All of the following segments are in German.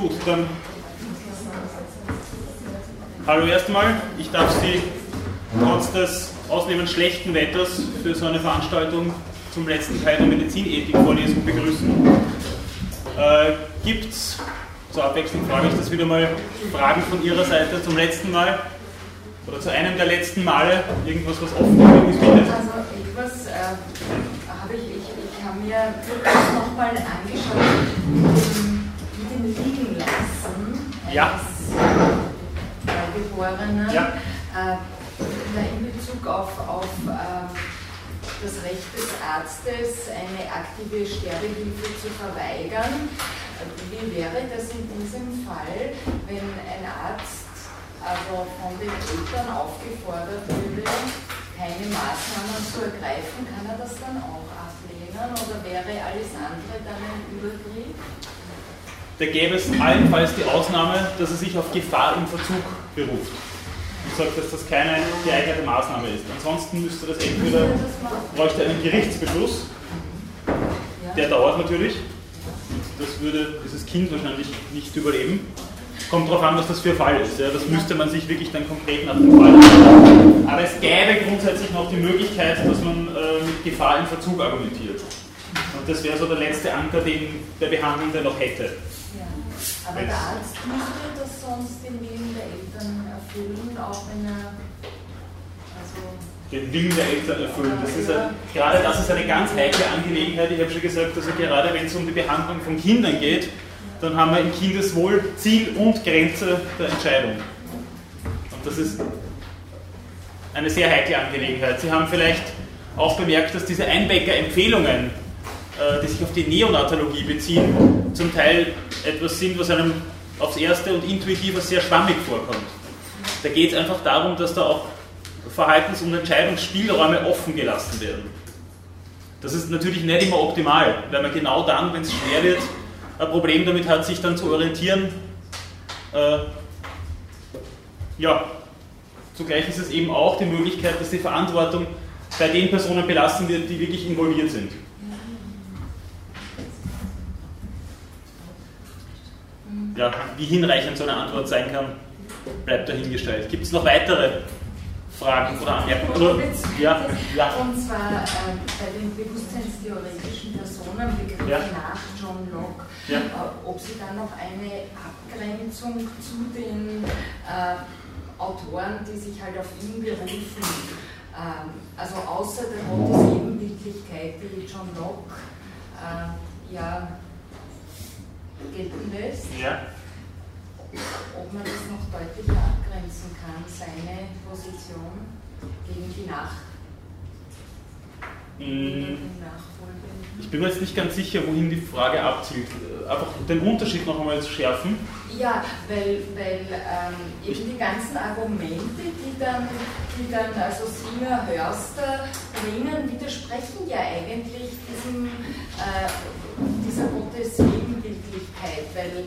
Gut, dann hallo erstmal. Ich darf Sie trotz des ausnehmend schlechten Wetters für so eine Veranstaltung zum letzten Teil der Medizinethik-Vorlesung begrüßen. Äh, Gibt es, zur Abwechslung frage ich das wieder mal, Fragen von Ihrer Seite zum letzten Mal? Oder zu einem der letzten Male? Irgendwas, was offen ist? Also etwas äh, habe ich, ich, ich habe mir das nochmal angeschaut, ja. Neugeborenen. Ja. Äh, in Bezug auf, auf äh, das Recht des Arztes, eine aktive Sterbehilfe zu verweigern. Wie wäre das in diesem Fall, wenn ein Arzt also von den Eltern aufgefordert würde, keine Maßnahmen zu ergreifen, kann er das dann auch ablehnen oder wäre alles andere dann ein Übergriff? Da gäbe es allenfalls die Ausnahme, dass er sich auf Gefahr im Verzug beruft und sagt, dass das keine geeignete Maßnahme ist. Ansonsten müsste das entweder, bräuchte einen Gerichtsbeschluss, der dauert natürlich, das würde dieses Kind wahrscheinlich nicht überleben. Kommt darauf an, was das für ein Fall ist. Ja. Das müsste man sich wirklich dann konkret nach dem Fall anschauen. Aber es gäbe grundsätzlich noch die Möglichkeit, dass man äh, mit Gefahr im Verzug argumentiert. Und das wäre so der letzte Anker, den der Behandelnde noch hätte. Aber der Arzt müsste das sonst den Willen der Eltern erfüllen, auch wenn er also den Willen der Eltern erfüllen. Das ist ein, gerade das ist eine ganz heikle Angelegenheit. Ich habe schon gesagt, also gerade wenn es um die Behandlung von Kindern geht, dann haben wir im Kindeswohl Ziel und Grenze der Entscheidung. Und das ist eine sehr heikle Angelegenheit. Sie haben vielleicht auch bemerkt, dass diese Einbecker-Empfehlungen, äh, die sich auf die Neonatologie beziehen, zum Teil etwas sind, was einem aufs Erste und intuitiv sehr schwammig vorkommt. Da geht es einfach darum, dass da auch Verhaltens- und Entscheidungsspielräume offen gelassen werden. Das ist natürlich nicht immer optimal, weil man genau dann, wenn es schwer wird, ein Problem damit hat, sich dann zu orientieren. Äh, ja, zugleich ist es eben auch die Möglichkeit, dass die Verantwortung bei den Personen belassen wird, die wirklich involviert sind. Ja, wie hinreichend so eine Antwort sein kann, bleibt dahingestellt. Gibt es noch weitere Fragen oder Anmerkungen? Oder, ja, ja. Und zwar äh, bei den bewusstseinstheoretischen Personen, Begriffen ja. nach John Locke, ja. äh, ob Sie dann noch eine Abgrenzung zu den äh, Autoren, die sich halt auf ihn berufen, ähm, also außer der Gottes Ebenbildlichkeit, die John Locke äh, ja gelten lässt. Ja ob man das noch deutlicher abgrenzen kann, seine Position gegen die Nach mm. ich bin mir jetzt nicht ganz sicher, wohin die Frage abzielt. Einfach den Unterschied noch einmal zu schärfen. Ja, weil, weil ähm, eben die ganzen Argumente, die dann, die dann also Singer, Hörster bringen, widersprechen ja eigentlich diesem, äh, dieser Gottes-Ebenbildlichkeit, weil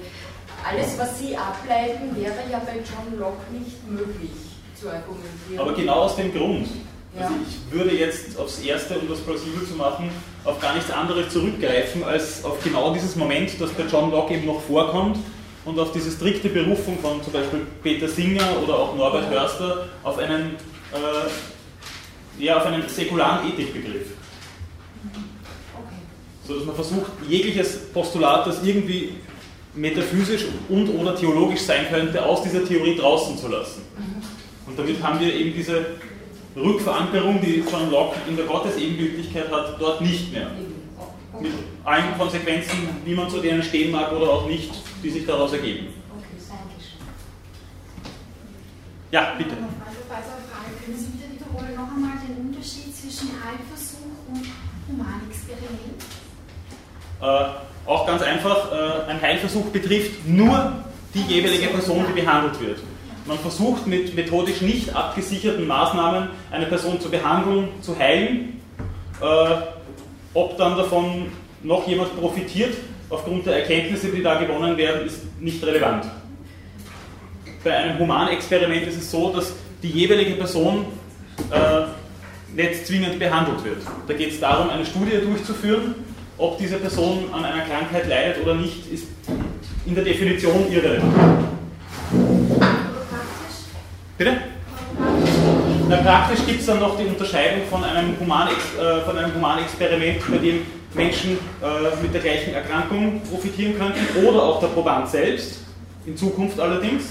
alles, was Sie ableiten, wäre ja bei John Locke nicht möglich zu argumentieren. Aber genau aus dem Grund. Ja. Also ich würde jetzt aufs Erste, um das plausibel zu machen, auf gar nichts anderes zurückgreifen, als auf genau dieses Moment, das bei John Locke eben noch vorkommt und auf diese strikte Berufung von zum Beispiel Peter Singer oder auch Norbert. Hörster auf einen, äh, ja, auf einen säkularen Ethikbegriff. Okay. So dass man versucht, jegliches Postulat, das irgendwie metaphysisch und oder theologisch sein könnte, aus dieser Theorie draußen zu lassen. Und damit haben wir eben diese Rückverankerung, die John Locke in der Gottesebenbildlichkeit hat, dort nicht mehr. Mit allen Konsequenzen, wie man zu denen stehen mag oder auch nicht, die sich daraus ergeben. Ja, bitte. Also bei so einer Frage, können Sie bitte wiederholen noch einmal den Unterschied zwischen Heilversuch und Humanexperiment? Äh, auch ganz einfach, äh, ein Heilversuch betrifft nur die jeweilige Person, die behandelt wird. Man versucht mit methodisch nicht abgesicherten Maßnahmen eine Person zu behandeln, zu heilen. Äh, ob dann davon noch jemand profitiert, aufgrund der Erkenntnisse, die da gewonnen werden, ist nicht relevant. Bei einem Humanexperiment ist es so, dass die jeweilige Person äh, nicht zwingend behandelt wird. Da geht es darum, eine Studie durchzuführen ob diese Person an einer Krankheit leidet oder nicht, ist in der Definition irrelevant. Bitte? Na, praktisch gibt es dann noch die Unterscheidung von einem, Humanex, äh, von einem Humanexperiment, bei dem Menschen äh, mit der gleichen Erkrankung profitieren könnten oder auch der Proband selbst, in Zukunft allerdings,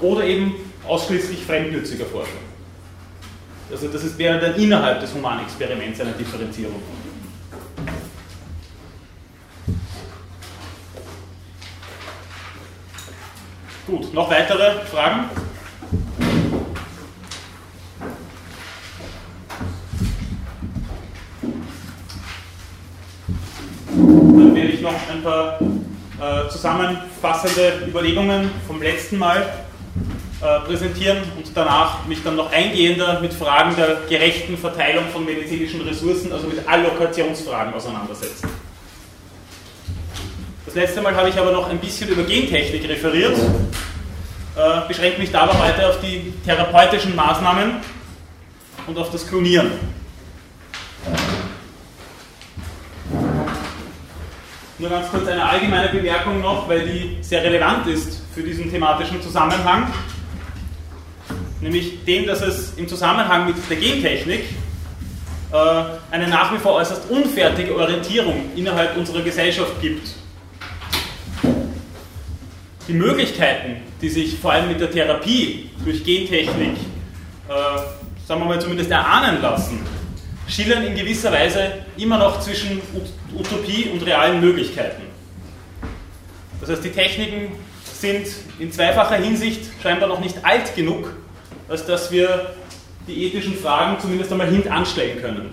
oder eben ausschließlich fremdnütziger Forschung. Also das wäre dann innerhalb des Humanexperiments eine Differenzierung. Gut, noch weitere Fragen? Dann werde ich noch ein paar äh, zusammenfassende Überlegungen vom letzten Mal äh, präsentieren und danach mich dann noch eingehender mit Fragen der gerechten Verteilung von medizinischen Ressourcen, also mit Allokationsfragen auseinandersetzen. Das letzte Mal habe ich aber noch ein bisschen über Gentechnik referiert, äh, beschränke mich dabei heute auf die therapeutischen Maßnahmen und auf das Klonieren. Nur ganz kurz eine allgemeine Bemerkung noch, weil die sehr relevant ist für diesen thematischen Zusammenhang, nämlich dem, dass es im Zusammenhang mit der Gentechnik äh, eine nach wie vor äußerst unfertige Orientierung innerhalb unserer Gesellschaft gibt die Möglichkeiten, die sich vor allem mit der Therapie durch Gentechnik, äh, sagen wir mal zumindest erahnen lassen, schillern in gewisser Weise immer noch zwischen Utopie und realen Möglichkeiten. Das heißt, die Techniken sind in zweifacher Hinsicht scheinbar noch nicht alt genug, als dass wir die ethischen Fragen zumindest einmal hintanstellen können.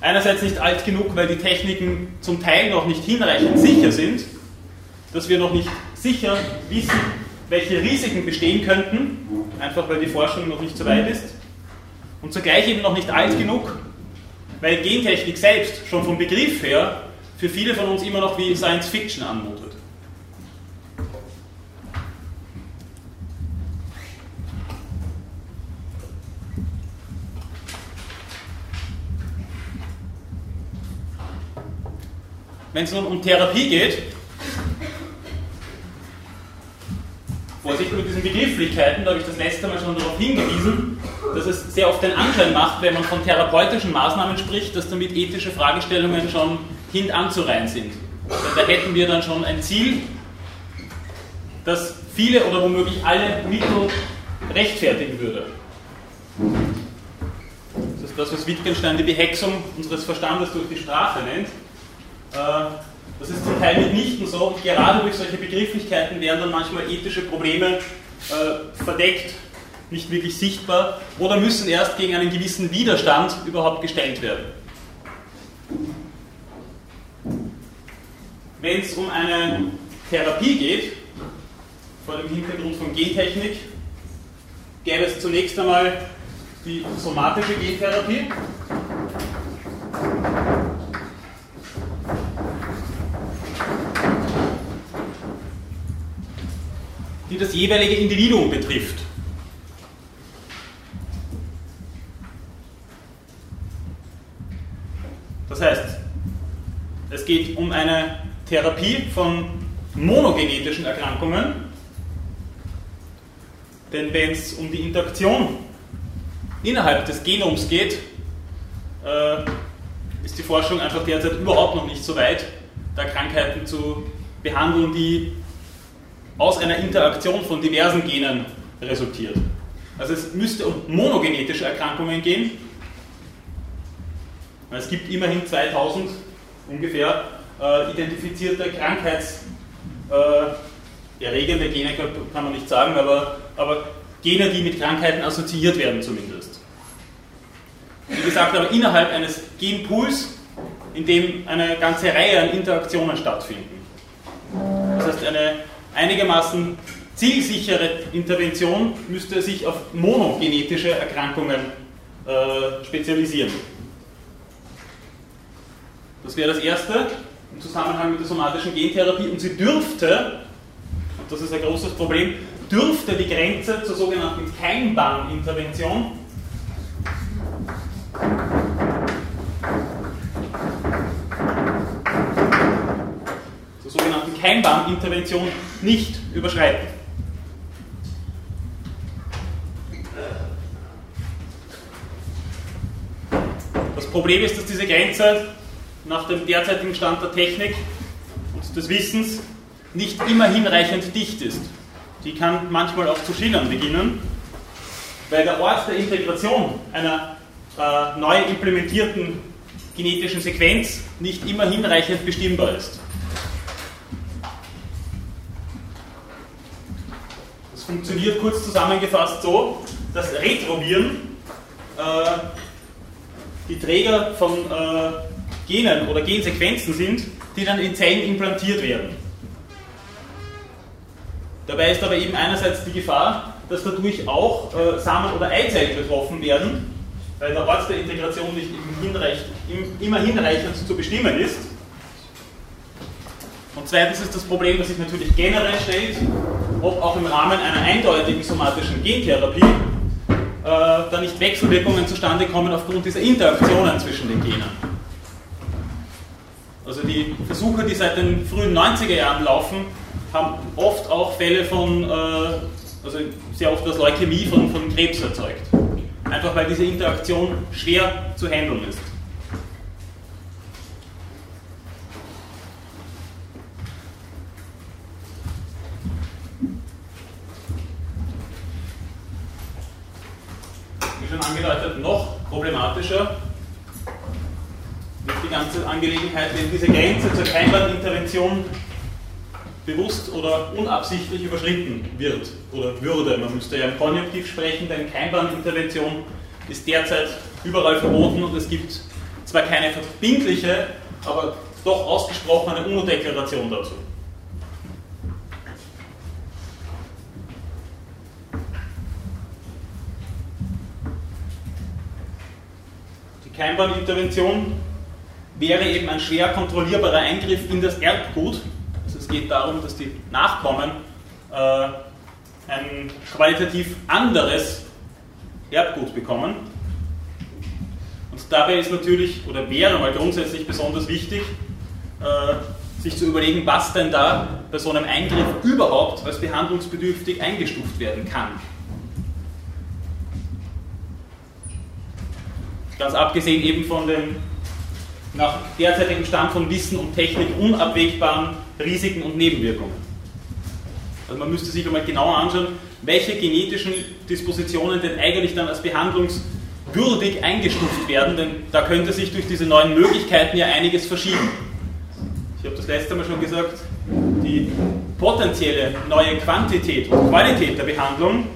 Einerseits nicht alt genug, weil die Techniken zum Teil noch nicht hinreichend sicher sind, dass wir noch nicht sicher wissen, welche Risiken bestehen könnten, einfach weil die Forschung noch nicht so weit ist. Und zugleich eben noch nicht alt genug, weil Gentechnik selbst schon vom Begriff her für viele von uns immer noch wie Science Fiction anmutet. Wenn es nun um Therapie geht, Vorsicht mit diesen Begrifflichkeiten, da habe ich das letzte Mal schon darauf hingewiesen, dass es sehr oft den Anschein macht, wenn man von therapeutischen Maßnahmen spricht, dass damit ethische Fragestellungen schon hintanzureihen sind. Da hätten wir dann schon ein Ziel, das viele oder womöglich alle Mittel rechtfertigen würde. Das ist das, was Wittgenstein die Behexung unseres Verstandes durch die Sprache nennt. Äh, das ist zum Teil mitnichten so und gerade durch solche Begrifflichkeiten werden dann manchmal ethische Probleme äh, verdeckt, nicht wirklich sichtbar oder müssen erst gegen einen gewissen Widerstand überhaupt gestellt werden. Wenn es um eine Therapie geht, vor dem Hintergrund von Gentechnik, gäbe es zunächst einmal die somatische Gentherapie. Die das jeweilige Individuum betrifft. Das heißt, es geht um eine Therapie von monogenetischen Erkrankungen, denn wenn es um die Interaktion innerhalb des Genoms geht, äh, ist die Forschung einfach derzeit überhaupt noch nicht so weit, da Krankheiten zu behandeln, die aus einer Interaktion von diversen Genen resultiert. Also es müsste um monogenetische Erkrankungen gehen. Es gibt immerhin 2000 ungefähr äh, identifizierte krankheitserregende äh, Gene, kann man nicht sagen, aber, aber Gene, die mit Krankheiten assoziiert werden zumindest. Wie gesagt, aber innerhalb eines Genpools, in dem eine ganze Reihe an Interaktionen stattfinden. Das heißt, eine einigermaßen zielsichere Intervention müsste sich auf monogenetische Erkrankungen äh, spezialisieren. Das wäre das Erste im Zusammenhang mit der somatischen Gentherapie und sie dürfte, und das ist ein großes Problem, dürfte die Grenze zur sogenannten Keimbahnintervention sogenannten Keimbahnintervention nicht überschreiten. Das Problem ist, dass diese Grenze nach dem derzeitigen Stand der Technik und des Wissens nicht immer hinreichend dicht ist. Die kann manchmal auch zu schillern beginnen, weil der Ort der Integration einer äh, neu implementierten genetischen Sequenz nicht immer hinreichend bestimmbar ist. Funktioniert kurz zusammengefasst so, dass Retroviren äh, die Träger von äh, Genen oder Gensequenzen sind, die dann in Zellen implantiert werden. Dabei ist aber eben einerseits die Gefahr, dass dadurch auch äh, Samen- oder Eizellen betroffen werden, weil der Ort der Integration nicht immer hinreichend zu bestimmen ist. Und zweitens ist das Problem, das sich natürlich generell stellt, ob auch im Rahmen einer eindeutigen somatischen Gentherapie äh, da nicht Wechselwirkungen zustande kommen aufgrund dieser Interaktionen zwischen den Genen. Also die Versuche, die seit den frühen 90er Jahren laufen, haben oft auch Fälle von, äh, also sehr oft das Leukämie von, von Krebs erzeugt. Einfach weil diese Interaktion schwer zu handeln ist. Angedeutet, noch problematischer wird die ganze Angelegenheit, wenn diese Grenze zur Keimbahnintervention bewusst oder unabsichtlich überschritten wird oder würde. Man müsste ja im Konjunktiv sprechen, denn Keimbahnintervention ist derzeit überall verboten und es gibt zwar keine verbindliche, aber doch ausgesprochene UNO-Deklaration dazu. Keimbahnintervention wäre eben ein schwer kontrollierbarer Eingriff in das Erbgut. Also es geht darum, dass die Nachkommen äh, ein qualitativ anderes Erbgut bekommen. Und dabei ist natürlich, oder wäre mal grundsätzlich besonders wichtig, äh, sich zu überlegen, was denn da bei so einem Eingriff überhaupt als behandlungsbedürftig eingestuft werden kann. Ganz abgesehen eben von den nach derzeitigem Stand von Wissen und Technik unabwegbaren Risiken und Nebenwirkungen. Also man müsste sich einmal genauer anschauen, welche genetischen Dispositionen denn eigentlich dann als behandlungswürdig eingestuft werden, denn da könnte sich durch diese neuen Möglichkeiten ja einiges verschieben. Ich habe das letzte Mal schon gesagt, die potenzielle neue Quantität und Qualität der Behandlung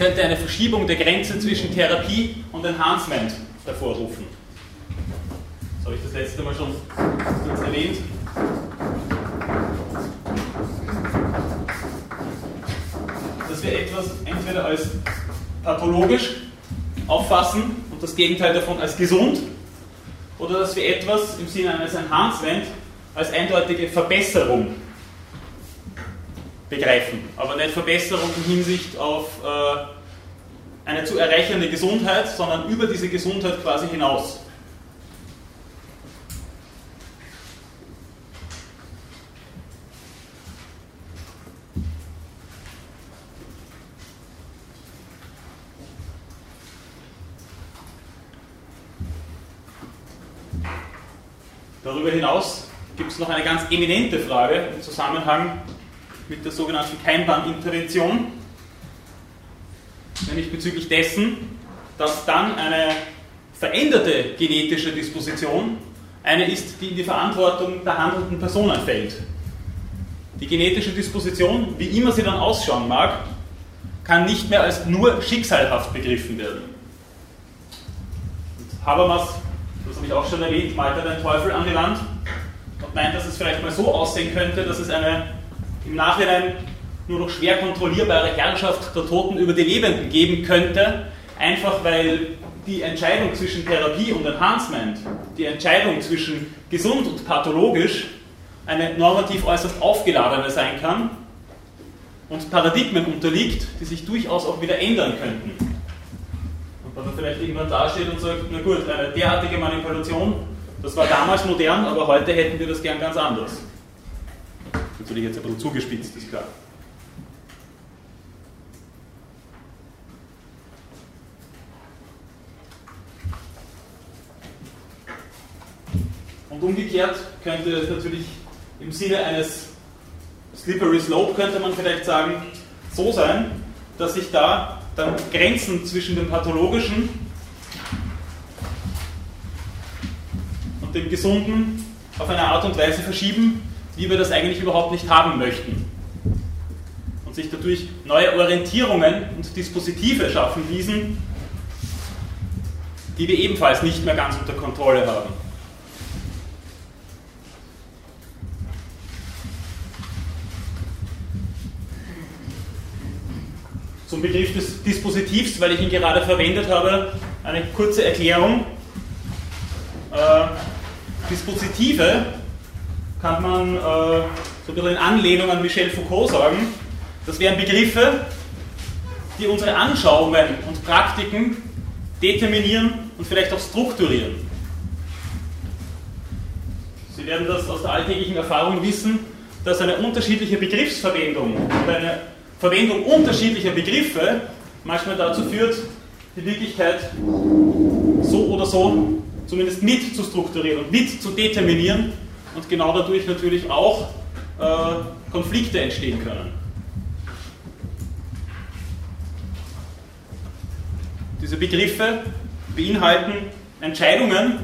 könnte eine Verschiebung der Grenze zwischen Therapie und Enhancement hervorrufen habe ich das letzte Mal schon kurz erwähnt. Dass wir etwas entweder als pathologisch auffassen und das Gegenteil davon als gesund, oder dass wir etwas im Sinne eines Enhancement als eindeutige Verbesserung begreifen. Aber nicht Verbesserung in Hinsicht auf äh, eine zu erreichende Gesundheit, sondern über diese Gesundheit quasi hinaus. Darüber hinaus gibt es noch eine ganz eminente Frage im Zusammenhang mit der sogenannten Keimbahnintervention, nämlich bezüglich dessen, dass dann eine veränderte genetische Disposition eine ist, die in die Verantwortung der handelnden Personen fällt. Die genetische Disposition, wie immer sie dann ausschauen mag, kann nicht mehr als nur schicksalhaft begriffen werden. Und Habermas das habe ich auch schon erwähnt, malt er den Teufel an die Wand und meint, dass es vielleicht mal so aussehen könnte, dass es eine im Nachhinein nur noch schwer kontrollierbare Herrschaft der Toten über die Lebenden geben könnte, einfach weil die Entscheidung zwischen Therapie und Enhancement, die Entscheidung zwischen gesund und pathologisch, eine normativ äußerst aufgeladene sein kann und Paradigmen unterliegt, die sich durchaus auch wieder ändern könnten dass er vielleicht irgendwann dasteht und sagt, na gut, eine derartige Manipulation, das war damals modern, aber heute hätten wir das gern ganz anders. Natürlich jetzt ein bisschen zugespitzt, ist klar. Und umgekehrt könnte es natürlich im Sinne eines Slippery Slope, könnte man vielleicht sagen, so sein, dass sich da dann Grenzen zwischen dem Pathologischen und dem Gesunden auf eine Art und Weise verschieben, wie wir das eigentlich überhaupt nicht haben möchten. Und sich dadurch neue Orientierungen und Dispositive schaffen ließen, die wir ebenfalls nicht mehr ganz unter Kontrolle haben. Zum Begriff des Dispositivs, weil ich ihn gerade verwendet habe, eine kurze Erklärung. Äh, Dispositive kann man äh, so ein bisschen in Anlehnung an Michel Foucault sagen. Das wären Begriffe, die unsere Anschauungen und Praktiken determinieren und vielleicht auch strukturieren. Sie werden das aus der alltäglichen Erfahrung wissen, dass eine unterschiedliche Begriffsverwendung und eine Verwendung unterschiedlicher Begriffe manchmal dazu führt, die Wirklichkeit so oder so zumindest mit zu strukturieren und mit zu determinieren und genau dadurch natürlich auch äh, Konflikte entstehen können. Diese Begriffe beinhalten Entscheidungen,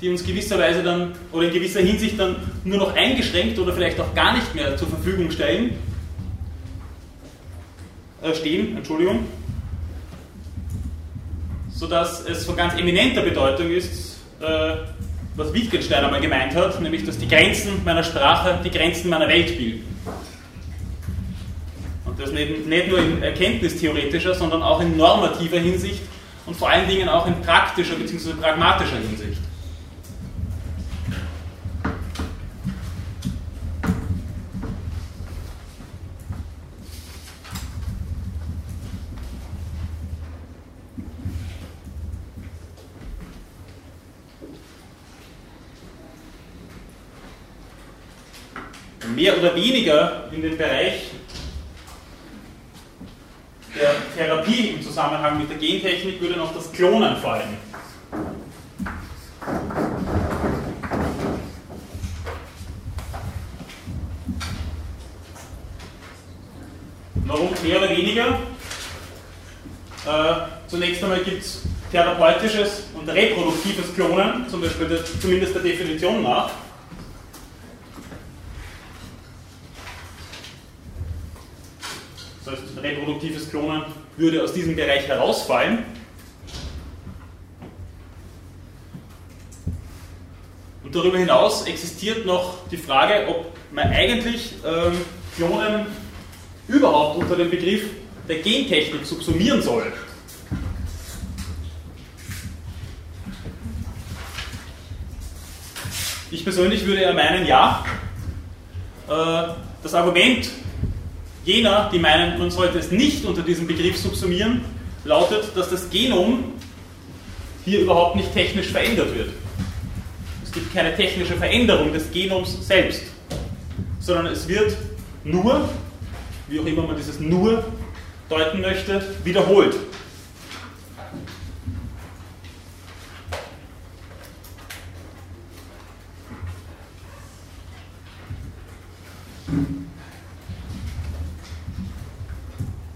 die uns gewisserweise dann oder in gewisser Hinsicht dann nur noch eingeschränkt oder vielleicht auch gar nicht mehr zur Verfügung stellen äh, stehen, Entschuldigung, sodass es von ganz eminenter Bedeutung ist, äh, was Wittgenstein einmal gemeint hat, nämlich dass die Grenzen meiner Sprache die Grenzen meiner Welt bilden. Und das nicht, nicht nur in erkenntnistheoretischer, sondern auch in normativer Hinsicht und vor allen Dingen auch in praktischer bzw. pragmatischer Hinsicht. Mehr oder weniger in den Bereich der Therapie im Zusammenhang mit der Gentechnik würde noch das Klonen fallen. Warum mehr oder weniger? Äh, zunächst einmal gibt es therapeutisches und reproduktives Klonen, zum Beispiel der, zumindest der Definition nach. Das heißt, reproduktives Klonen würde aus diesem Bereich herausfallen. Und darüber hinaus existiert noch die Frage, ob man eigentlich ähm, Klonen überhaupt unter den Begriff der Gentechnik subsumieren soll. Ich persönlich würde ja meinen, ja. Äh, das Argument Jener, die meinen, man sollte es nicht unter diesem Begriff subsumieren, lautet, dass das Genom hier überhaupt nicht technisch verändert wird. Es gibt keine technische Veränderung des Genoms selbst, sondern es wird nur, wie auch immer man dieses nur deuten möchte, wiederholt.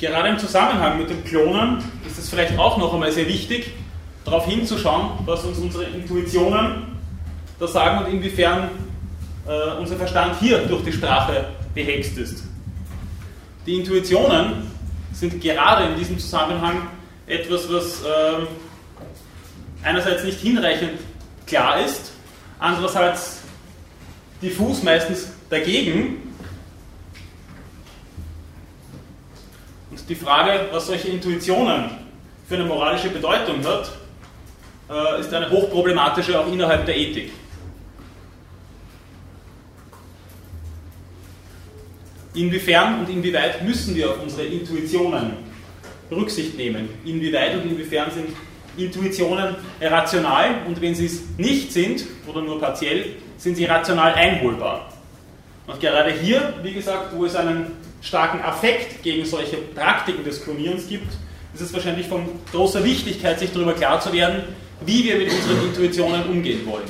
Gerade im Zusammenhang mit dem Klonen ist es vielleicht auch noch einmal sehr wichtig, darauf hinzuschauen, was uns unsere Intuitionen da sagen und inwiefern äh, unser Verstand hier durch die Sprache behext ist. Die Intuitionen sind gerade in diesem Zusammenhang etwas, was äh, einerseits nicht hinreichend klar ist, andererseits diffus meistens dagegen die Frage, was solche Intuitionen für eine moralische Bedeutung hat, äh, ist eine hochproblematische auch innerhalb der Ethik. Inwiefern und inwieweit müssen wir auf unsere Intuitionen Rücksicht nehmen? Inwieweit und inwiefern sind Intuitionen rational und wenn sie es nicht sind oder nur partiell, sind sie rational einholbar? Und gerade hier, wie gesagt, wo es einen starken Affekt gegen solche Praktiken des Klonierens gibt, ist es wahrscheinlich von großer Wichtigkeit, sich darüber klar zu werden, wie wir mit unseren Intuitionen umgehen wollen.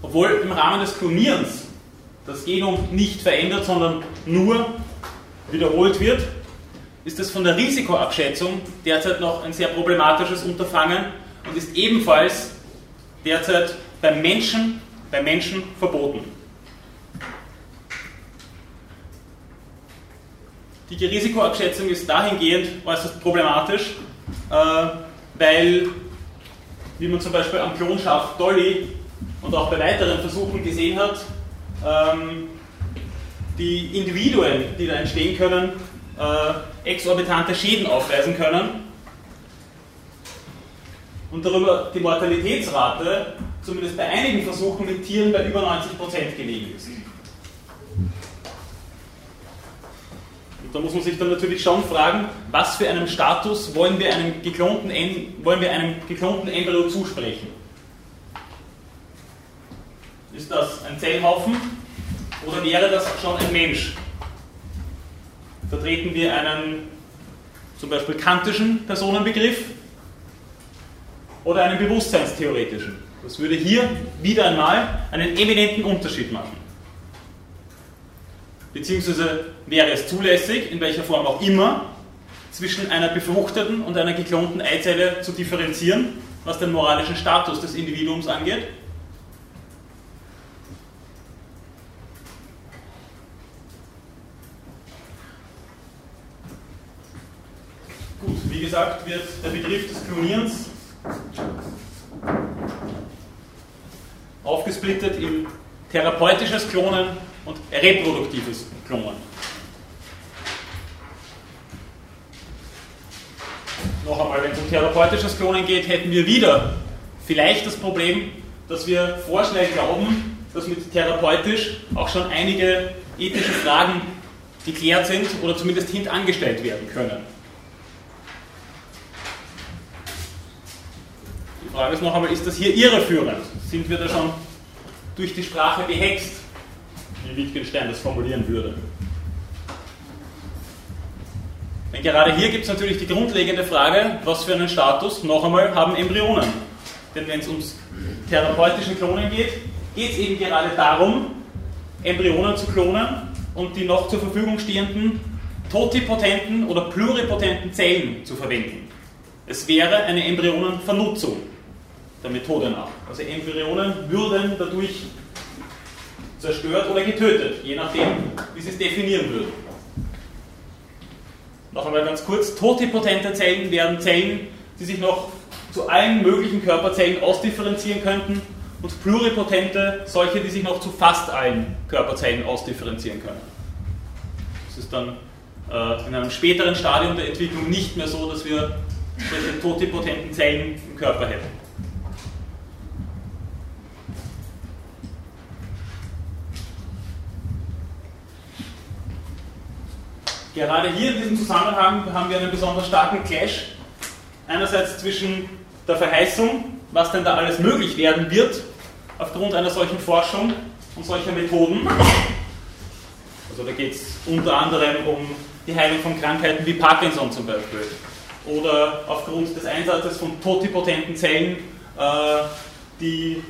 Obwohl im Rahmen des Klonierens das Genom nicht verändert, sondern nur wiederholt wird, ist es von der Risikoabschätzung derzeit noch ein sehr problematisches Unterfangen und ist ebenfalls derzeit beim Menschen, beim Menschen verboten. Die Risikoabschätzung ist dahingehend äußerst problematisch, äh, weil, wie man zum Beispiel am Klonschaf Dolly und auch bei weiteren Versuchen gesehen hat, ähm, die Individuen, die da entstehen können, äh, exorbitante Schäden aufweisen können und darüber die Mortalitätsrate zumindest bei einigen Versuchen mit Tieren bei über 90% gelegen ist. Und da muss man sich dann natürlich schon fragen, was für einen Status wollen wir einem geklonten, wollen wir einem geklonten Embryo zusprechen? Ist das ein Zellhaufen oder wäre das schon ein Mensch? Vertreten wir einen zum Beispiel kantischen Personenbegriff oder einen bewusstseinstheoretischen? Das würde hier wieder einmal einen eminenten Unterschied machen. Beziehungsweise wäre es zulässig, in welcher Form auch immer, zwischen einer befruchteten und einer geklonten Eizelle zu differenzieren, was den moralischen Status des Individuums angeht? Gut, wie gesagt, wird der Begriff des Klonierens aufgesplittet in therapeutisches Klonen und reproduktives Klonen. Noch einmal, wenn es um therapeutisches Klonen geht, hätten wir wieder vielleicht das Problem, dass wir vorschnell glauben, dass mit therapeutisch auch schon einige ethische Fragen geklärt sind oder zumindest hintangestellt werden können. Die Frage ist noch einmal, ist das hier irreführend? Sind wir da schon durch die Sprache behext, wie Wittgenstein das formulieren würde? Denn gerade hier gibt es natürlich die grundlegende Frage, was für einen Status, noch einmal, haben Embryonen? Denn wenn es ums therapeutische Klonen geht, geht es eben gerade darum, Embryonen zu klonen und die noch zur Verfügung stehenden totipotenten oder pluripotenten Zellen zu verwenden. Es wäre eine Embryonenvernutzung der Methode nach. Also Embryonen würden dadurch zerstört oder getötet, je nachdem, wie sie es definieren würden. Noch einmal ganz kurz, totipotente Zellen wären Zellen, die sich noch zu allen möglichen Körperzellen ausdifferenzieren könnten und pluripotente solche, die sich noch zu fast allen Körperzellen ausdifferenzieren können. Das ist dann äh, in einem späteren Stadium der Entwicklung nicht mehr so, dass wir solche totipotenten Zellen im Körper hätten. Gerade hier in diesem Zusammenhang haben wir einen besonders starken Clash. Einerseits zwischen der Verheißung, was denn da alles möglich werden wird, aufgrund einer solchen Forschung und solcher Methoden. Also da geht es unter anderem um die Heilung von Krankheiten wie Parkinson zum Beispiel. Oder aufgrund des Einsatzes von totipotenten Zellen äh, die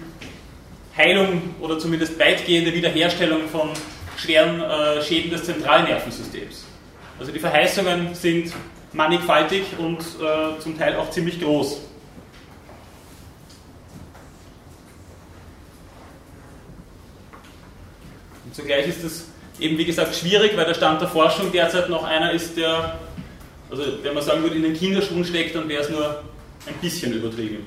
Heilung oder zumindest weitgehende Wiederherstellung von schweren äh, Schäden des Zentralnervensystems. Also die Verheißungen sind mannigfaltig und äh, zum Teil auch ziemlich groß. Und zugleich ist es eben, wie gesagt, schwierig, weil der Stand der Forschung derzeit noch einer ist, der, also wenn man sagen würde, in den Kinderschuhen steckt, dann wäre es nur ein bisschen übertrieben.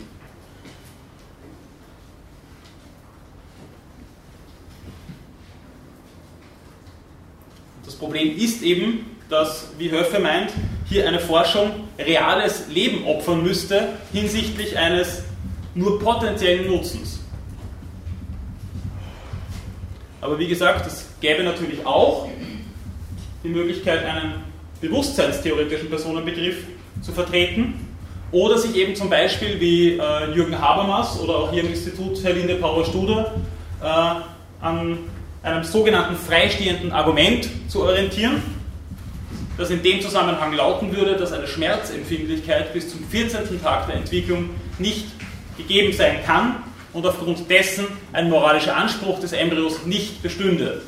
Das Problem ist eben, dass, wie Höffe meint, hier eine Forschung reales Leben opfern müsste hinsichtlich eines nur potenziellen Nutzens. Aber wie gesagt, es gäbe natürlich auch die Möglichkeit, einen bewusstseinstheoretischen Personenbegriff zu vertreten oder sich eben zum Beispiel wie äh, Jürgen Habermas oder auch hier im Institut Herlinde Power-Studer äh, an einem sogenannten freistehenden Argument zu orientieren, das in dem Zusammenhang lauten würde, dass eine Schmerzempfindlichkeit bis zum 14. Tag der Entwicklung nicht gegeben sein kann und aufgrund dessen ein moralischer Anspruch des Embryos nicht bestünde.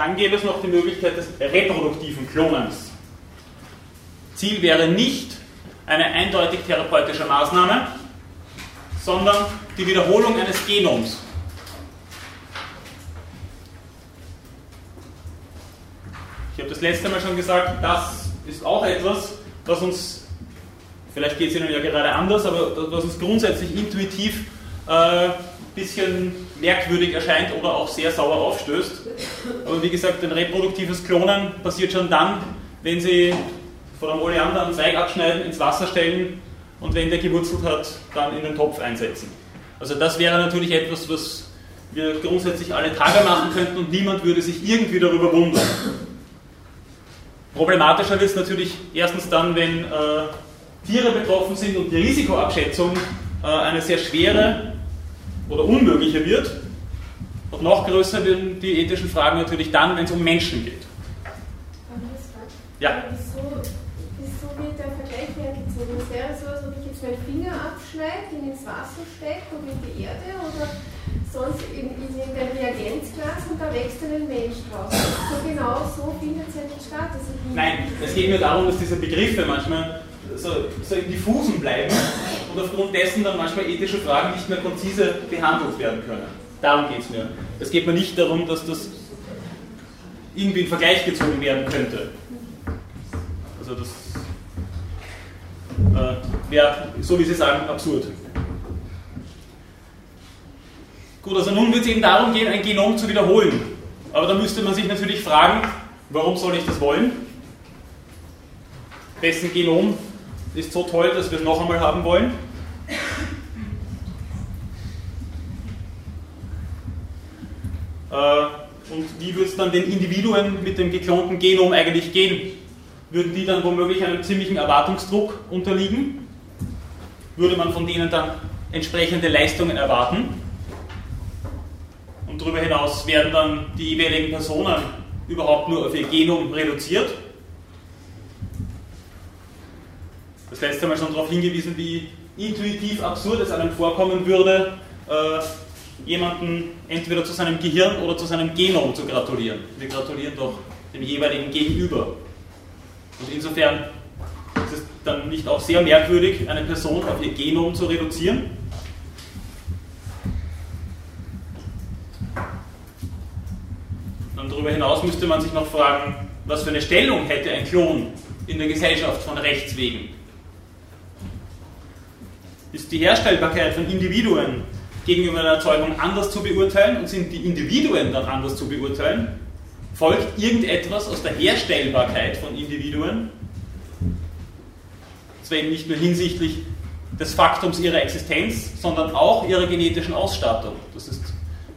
Dann gäbe es noch die Möglichkeit des reproduktiven Klonens. Ziel wäre nicht eine eindeutig therapeutische Maßnahme, sondern die Wiederholung eines Genoms. Ich habe das letzte Mal schon gesagt, das ist auch etwas, was uns, vielleicht geht es Ihnen ja gerade anders, aber was uns grundsätzlich intuitiv ein äh, bisschen merkwürdig erscheint oder auch sehr sauer aufstößt. Aber wie gesagt, ein reproduktives Klonen passiert schon dann, wenn Sie von einem Oleander einen Zweig abschneiden, ins Wasser stellen und wenn der gewurzelt hat, dann in den Topf einsetzen. Also das wäre natürlich etwas, was wir grundsätzlich alle Tage machen könnten und niemand würde sich irgendwie darüber wundern. Problematischer wird es natürlich erstens dann, wenn äh, Tiere betroffen sind und die Risikoabschätzung äh, eine sehr schwere oder unmöglicher wird. Und noch größer werden die ethischen Fragen natürlich dann, wenn es um Menschen geht. Ja. Wieso, wieso wird der Vergleich hergezogen? Es wäre so, als ob ich jetzt meinen Finger abschneide, ihn ins Wasser stecke oder in die Erde oder sonst in, in irgendein Reagenzglas und da wächst dann ein Mensch draus. So genau so findet es ja nicht statt. Also Nein, es geht mir darum, dass diese Begriffe manchmal so, so im Diffusen bleiben und aufgrund dessen dann manchmal ethische Fragen nicht mehr konzise behandelt werden können. Darum geht es mir. Es geht mir nicht darum, dass das irgendwie in Vergleich gezogen werden könnte. Also das äh, wäre, so wie Sie sagen, absurd. Gut, also nun wird es eben darum gehen, ein Genom zu wiederholen. Aber da müsste man sich natürlich fragen, warum soll ich das wollen? Wessen Genom ist so toll, dass wir es noch einmal haben wollen. Äh, und wie würde es dann den Individuen mit dem geklonten Genom eigentlich gehen? Würden die dann womöglich einem ziemlichen Erwartungsdruck unterliegen? Würde man von denen dann entsprechende Leistungen erwarten? Und darüber hinaus werden dann die jeweiligen Personen überhaupt nur auf ihr Genom reduziert? Das letzte Mal schon darauf hingewiesen, wie intuitiv absurd es einem vorkommen würde, äh, jemanden entweder zu seinem Gehirn oder zu seinem Genom zu gratulieren. Wir gratulieren doch dem jeweiligen Gegenüber. Und insofern ist es dann nicht auch sehr merkwürdig, eine Person auf ihr Genom zu reduzieren. Und darüber hinaus müsste man sich noch fragen, was für eine Stellung hätte ein Klon in der Gesellschaft von Rechts wegen ist die Herstellbarkeit von Individuen gegenüber einer Erzeugung anders zu beurteilen und sind die Individuen dann anders zu beurteilen? Folgt irgendetwas aus der Herstellbarkeit von Individuen? Eben nicht nur hinsichtlich des Faktums ihrer Existenz, sondern auch ihrer genetischen Ausstattung. Das ist,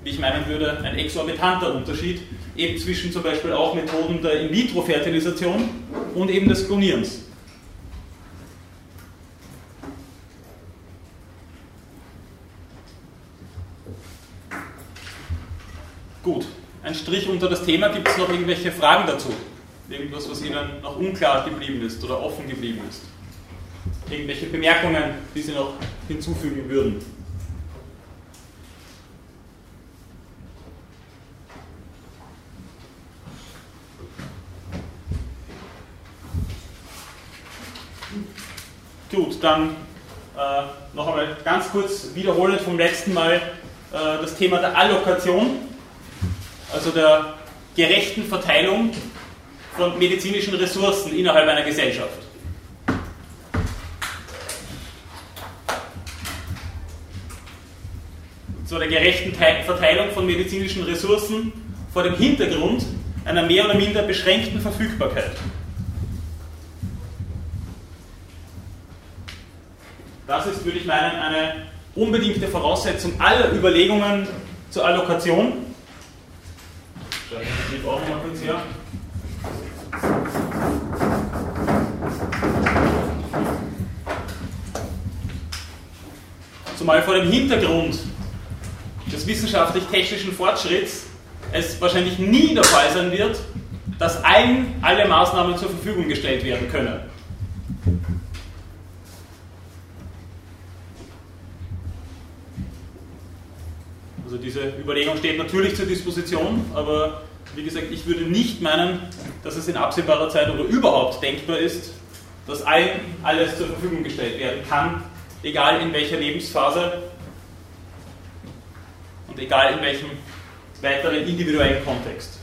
wie ich meinen würde, ein exorbitanter Unterschied, eben zwischen zum Beispiel auch Methoden der In-vitro-Fertilisation und eben des Klonierens. Gut, ein Strich unter das Thema. Gibt es noch irgendwelche Fragen dazu? Irgendwas, was Ihnen noch unklar geblieben ist oder offen geblieben ist? Irgendwelche Bemerkungen, die Sie noch hinzufügen würden? Gut, dann äh, noch einmal ganz kurz wiederholend vom letzten Mal äh, das Thema der Allokation also der gerechten Verteilung von medizinischen Ressourcen innerhalb einer Gesellschaft. zu der gerechten Verteilung von medizinischen Ressourcen vor dem Hintergrund einer mehr oder minder beschränkten Verfügbarkeit. Das ist, würde ich meinen, eine unbedingte Voraussetzung aller Überlegungen zur Allokation. Ich auch mal kurz her. Zumal vor dem Hintergrund des wissenschaftlich-technischen Fortschritts es wahrscheinlich nie der Fall sein wird, dass allen alle Maßnahmen zur Verfügung gestellt werden können. Also diese Überlegung steht natürlich zur Disposition, aber wie gesagt, ich würde nicht meinen, dass es in absehbarer Zeit oder überhaupt denkbar ist, dass allen alles zur Verfügung gestellt werden kann, egal in welcher Lebensphase und egal in welchem weiteren individuellen Kontext.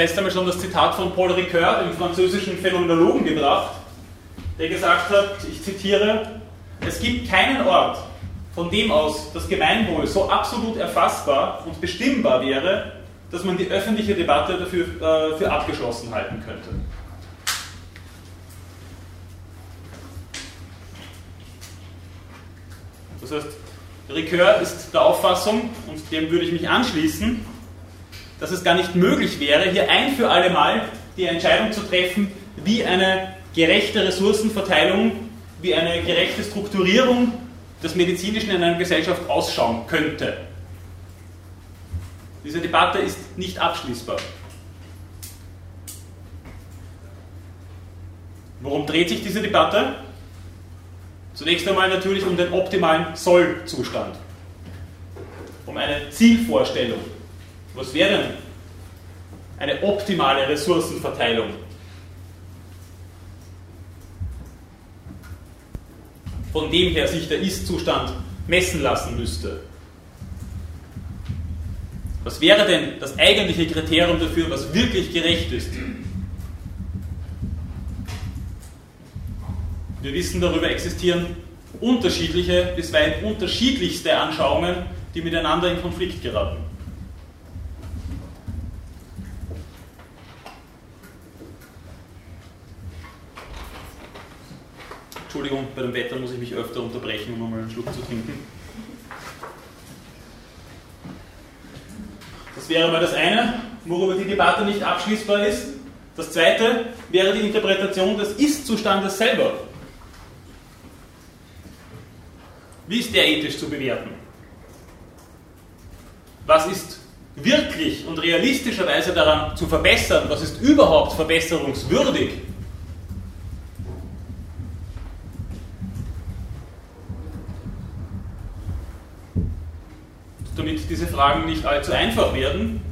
Letzte Mal schon das Zitat von Paul Ricoeur, dem französischen Phänomenologen, gebracht, der gesagt hat, ich zitiere, es gibt keinen Ort, von dem aus das Gemeinwohl so absolut erfassbar und bestimmbar wäre, dass man die öffentliche Debatte dafür äh, für abgeschlossen halten könnte. Das heißt, Ricoeur ist der Auffassung, und dem würde ich mich anschließen, dass es gar nicht möglich wäre, hier ein für alle Mal die Entscheidung zu treffen, wie eine gerechte Ressourcenverteilung, wie eine gerechte Strukturierung des Medizinischen in einer Gesellschaft ausschauen könnte. Diese Debatte ist nicht abschließbar. Worum dreht sich diese Debatte? Zunächst einmal natürlich um den optimalen Sollzustand, um eine Zielvorstellung. Was wäre denn eine optimale Ressourcenverteilung? Von dem her sich der Ist-Zustand messen lassen müsste. Was wäre denn das eigentliche Kriterium dafür, was wirklich gerecht ist? Wir wissen, darüber existieren unterschiedliche, bisweilen unterschiedlichste Anschauungen, die miteinander in Konflikt geraten. Entschuldigung, bei dem Wetter muss ich mich öfter unterbrechen, um einmal einen Schluck zu trinken. Das wäre mal das eine, worüber die Debatte nicht abschließbar ist. Das zweite wäre die Interpretation des Ist-Zustandes selber. Wie ist der ethisch zu bewerten? Was ist wirklich und realistischerweise daran zu verbessern? Was ist überhaupt verbesserungswürdig? Damit diese Fragen nicht allzu einfach werden,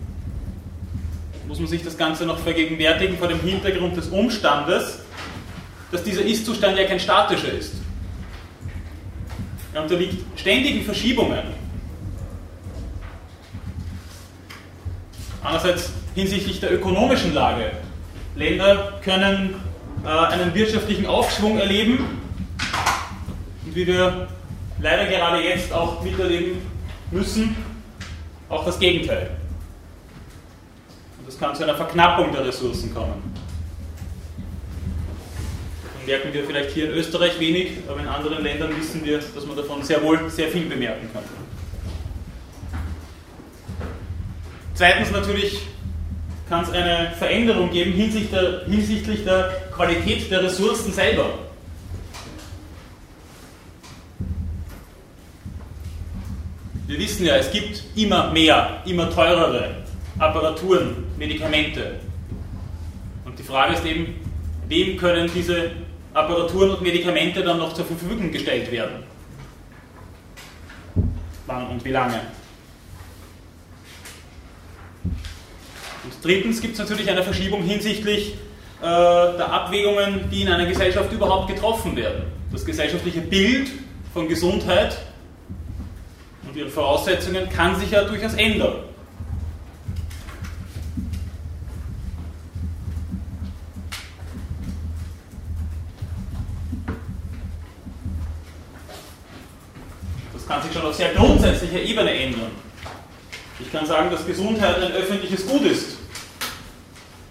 muss man sich das Ganze noch vergegenwärtigen vor dem Hintergrund des Umstandes, dass dieser Ist-Zustand ja kein statischer ist. Er unterliegt ständigen Verschiebungen. Einerseits hinsichtlich der ökonomischen Lage. Länder können äh, einen wirtschaftlichen Aufschwung erleben und wie wir leider gerade jetzt auch miterleben, müssen auch das Gegenteil. Und es kann zu einer Verknappung der Ressourcen kommen. Davon merken wir vielleicht hier in Österreich wenig, aber in anderen Ländern wissen wir, dass man davon sehr wohl sehr viel bemerken kann. Zweitens natürlich kann es eine Veränderung geben hinsichtlich der, hinsichtlich der Qualität der Ressourcen selber. Wir wissen ja, es gibt immer mehr, immer teurere Apparaturen, Medikamente. Und die Frage ist eben, wem können diese Apparaturen und Medikamente dann noch zur Verfügung gestellt werden? Wann und wie lange? Und drittens gibt es natürlich eine Verschiebung hinsichtlich äh, der Abwägungen, die in einer Gesellschaft überhaupt getroffen werden. Das gesellschaftliche Bild von Gesundheit ihre Voraussetzungen kann sich ja durchaus ändern. Das kann sich schon auf sehr grundsätzlicher Ebene ändern. Ich kann sagen, dass Gesundheit ein öffentliches Gut ist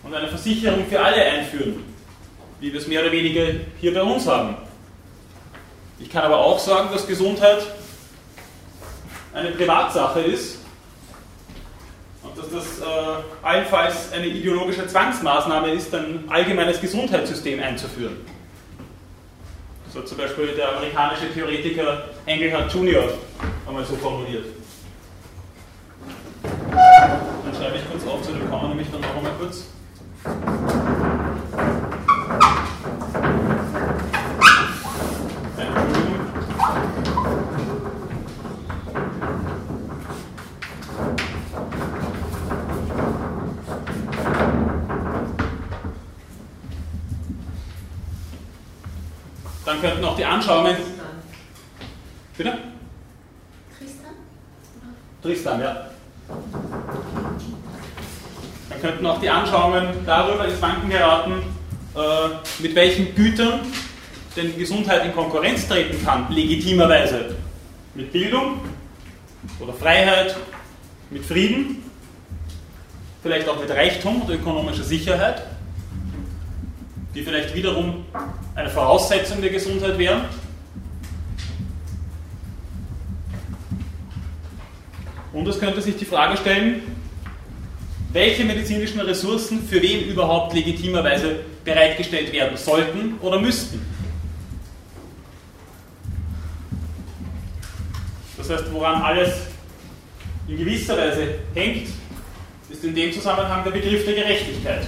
und eine Versicherung für alle einführen, wie wir es mehr oder weniger hier bei uns haben. Ich kann aber auch sagen, dass Gesundheit eine Privatsache ist und dass das äh, allenfalls eine ideologische Zwangsmaßnahme ist, ein allgemeines Gesundheitssystem einzuführen. Das hat zum Beispiel der amerikanische Theoretiker Engelhardt Jr. einmal so formuliert. Dann schreibe ich kurz auf zu dem kommen nämlich dann noch einmal kurz. Anschauungen. Bitte? Tristan? Tristan, ja. Dann könnten auch die Anschauungen darüber ins Wanken geraten, äh, mit welchen Gütern denn die Gesundheit in Konkurrenz treten kann, legitimerweise. Mit Bildung oder Freiheit, mit Frieden, vielleicht auch mit Reichtum oder ökonomischer Sicherheit, die vielleicht wiederum eine Voraussetzung der Gesundheit wären. Und es könnte sich die Frage stellen, welche medizinischen Ressourcen für wen überhaupt legitimerweise bereitgestellt werden sollten oder müssten. Das heißt, woran alles in gewisser Weise hängt, ist in dem Zusammenhang der Begriff der Gerechtigkeit.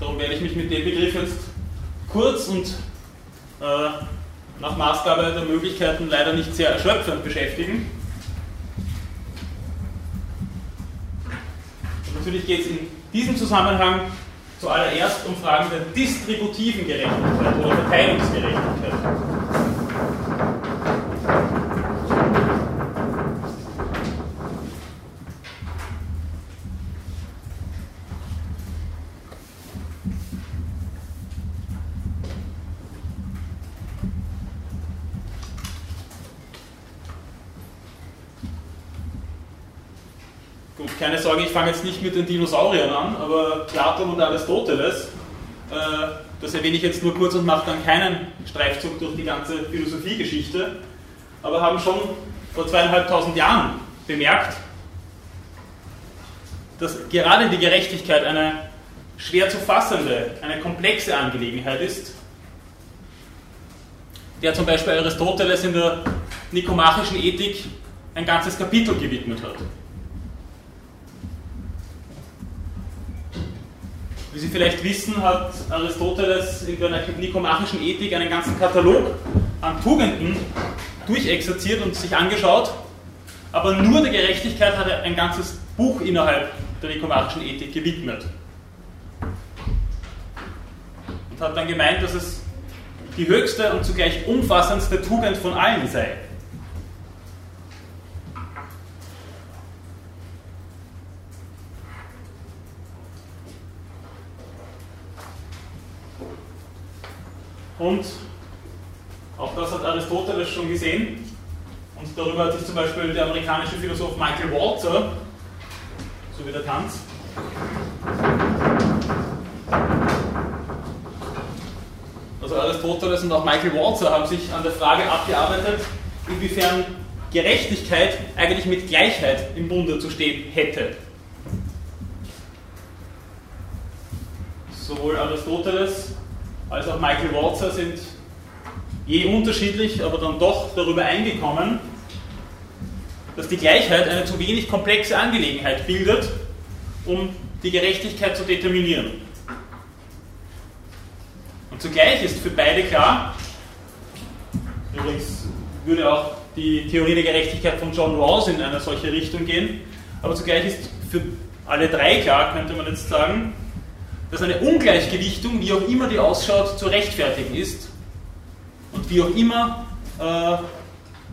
Darum werde ich mich mit dem Begriff jetzt kurz und äh, nach Maßgabe der Möglichkeiten leider nicht sehr erschöpfend beschäftigen. Und natürlich geht es in diesem Zusammenhang zuallererst um Fragen der distributiven Gerechtigkeit oder Verteilungsgerechtigkeit. Sorge, ich fange jetzt nicht mit den Dinosauriern an, aber Platon und Aristoteles, äh, das erwähne ich jetzt nur kurz und mache dann keinen Streifzug durch die ganze Philosophiegeschichte, aber haben schon vor zweieinhalbtausend Jahren bemerkt, dass gerade die Gerechtigkeit eine schwer zu fassende, eine komplexe Angelegenheit ist, der zum Beispiel Aristoteles in der nikomachischen Ethik ein ganzes Kapitel gewidmet hat. Wie Sie vielleicht wissen, hat Aristoteles in der nikomachischen Ethik einen ganzen Katalog an Tugenden durchexerziert und sich angeschaut, aber nur der Gerechtigkeit hat er ein ganzes Buch innerhalb der nikomachischen Ethik gewidmet. Und hat dann gemeint, dass es die höchste und zugleich umfassendste Tugend von allen sei. Und auch das hat Aristoteles schon gesehen. Und darüber hat sich zum Beispiel der amerikanische Philosoph Michael Walzer, so wie der Tanz, also Aristoteles und auch Michael Walzer haben sich an der Frage abgearbeitet, inwiefern Gerechtigkeit eigentlich mit Gleichheit im Bunde zu stehen hätte. Sowohl Aristoteles als auch Michael Walzer sind je unterschiedlich, aber dann doch darüber eingekommen, dass die Gleichheit eine zu wenig komplexe Angelegenheit bildet, um die Gerechtigkeit zu determinieren. Und zugleich ist für beide klar, übrigens würde auch die Theorie der Gerechtigkeit von John Rawls in eine solche Richtung gehen, aber zugleich ist für alle drei klar, könnte man jetzt sagen, dass eine Ungleichgewichtung, wie auch immer die ausschaut, zu rechtfertigen ist und wie auch immer äh,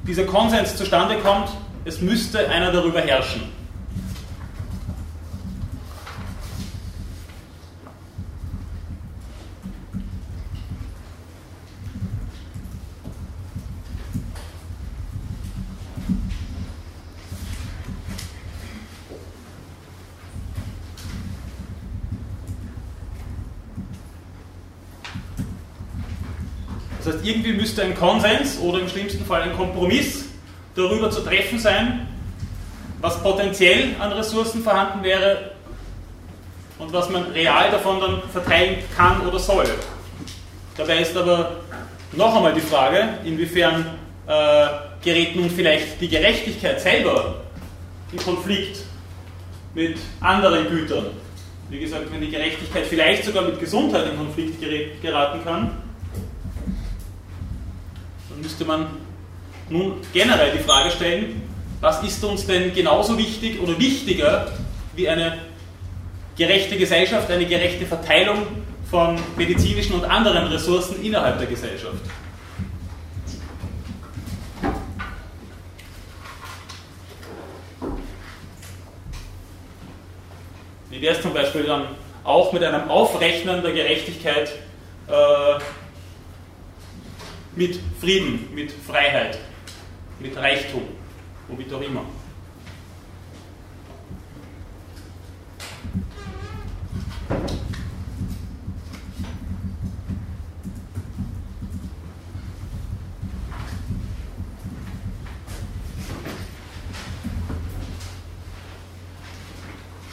dieser Konsens zustande kommt, es müsste einer darüber herrschen. Das heißt, irgendwie müsste ein Konsens oder im schlimmsten Fall ein Kompromiss darüber zu treffen sein, was potenziell an Ressourcen vorhanden wäre und was man real davon dann verteilen kann oder soll. Dabei ist aber noch einmal die Frage, inwiefern äh, gerät nun vielleicht die Gerechtigkeit selber in Konflikt mit anderen Gütern. Wie gesagt, wenn die Gerechtigkeit vielleicht sogar mit Gesundheit in Konflikt geraten kann, müsste man nun generell die Frage stellen, was ist uns denn genauso wichtig oder wichtiger wie eine gerechte Gesellschaft, eine gerechte Verteilung von medizinischen und anderen Ressourcen innerhalb der Gesellschaft? Wie wäre es zum Beispiel dann auch mit einem Aufrechnen der Gerechtigkeit äh, mit Frieden, mit Freiheit, mit Reichtum, womit auch immer?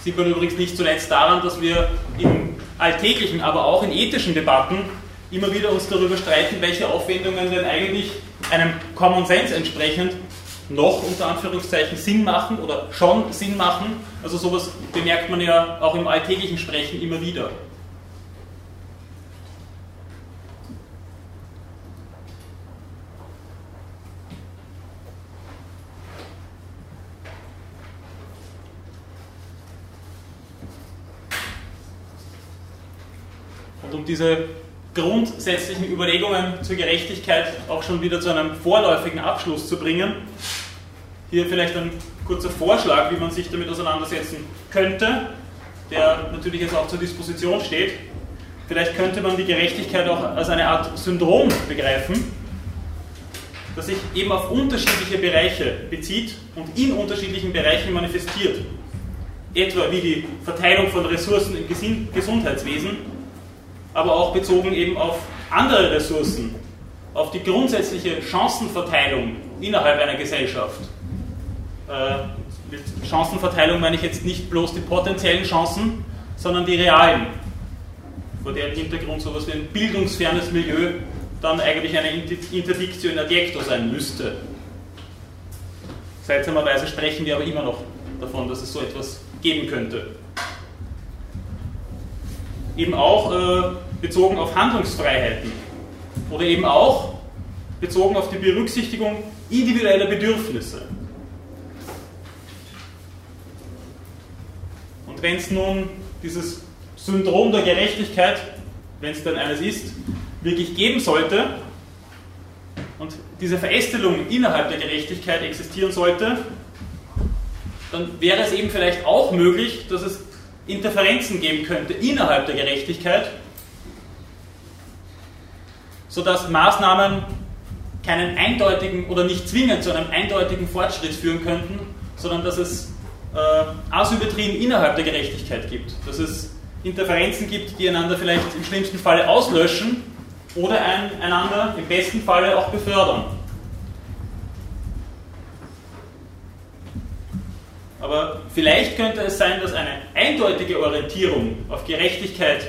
sieht man übrigens nicht zuletzt daran, dass wir im alltäglichen, aber auch in ethischen Debatten immer wieder uns darüber streiten, welche Aufwendungen denn eigentlich einem Common Sense entsprechend noch unter Anführungszeichen Sinn machen oder schon Sinn machen. Also sowas bemerkt man ja auch im alltäglichen Sprechen immer wieder. um diese grundsätzlichen Überlegungen zur Gerechtigkeit auch schon wieder zu einem vorläufigen Abschluss zu bringen. Hier vielleicht ein kurzer Vorschlag, wie man sich damit auseinandersetzen könnte, der natürlich jetzt auch zur Disposition steht. Vielleicht könnte man die Gerechtigkeit auch als eine Art Syndrom begreifen, das sich eben auf unterschiedliche Bereiche bezieht und in unterschiedlichen Bereichen manifestiert. Etwa wie die Verteilung von Ressourcen im Gesundheitswesen aber auch bezogen eben auf andere Ressourcen, auf die grundsätzliche Chancenverteilung innerhalb einer Gesellschaft. Äh, mit Chancenverteilung meine ich jetzt nicht bloß die potenziellen Chancen, sondern die realen, vor deren Hintergrund so etwas wie ein bildungsfernes Milieu dann eigentlich eine Interdictio in adjecto sein müsste. Seltsamerweise sprechen wir aber immer noch davon, dass es so etwas geben könnte eben auch äh, bezogen auf Handlungsfreiheiten oder eben auch bezogen auf die Berücksichtigung individueller Bedürfnisse. Und wenn es nun dieses Syndrom der Gerechtigkeit, wenn es denn eines ist, wirklich geben sollte und diese Verästelung innerhalb der Gerechtigkeit existieren sollte, dann wäre es eben vielleicht auch möglich, dass es Interferenzen geben könnte innerhalb der Gerechtigkeit, sodass Maßnahmen keinen eindeutigen oder nicht zwingend zu einem eindeutigen Fortschritt führen könnten, sondern dass es äh, Asymmetrien innerhalb der Gerechtigkeit gibt, dass es Interferenzen gibt, die einander vielleicht im schlimmsten Falle auslöschen oder ein, einander im besten Falle auch befördern. Aber vielleicht könnte es sein, dass eine eindeutige Orientierung auf Gerechtigkeit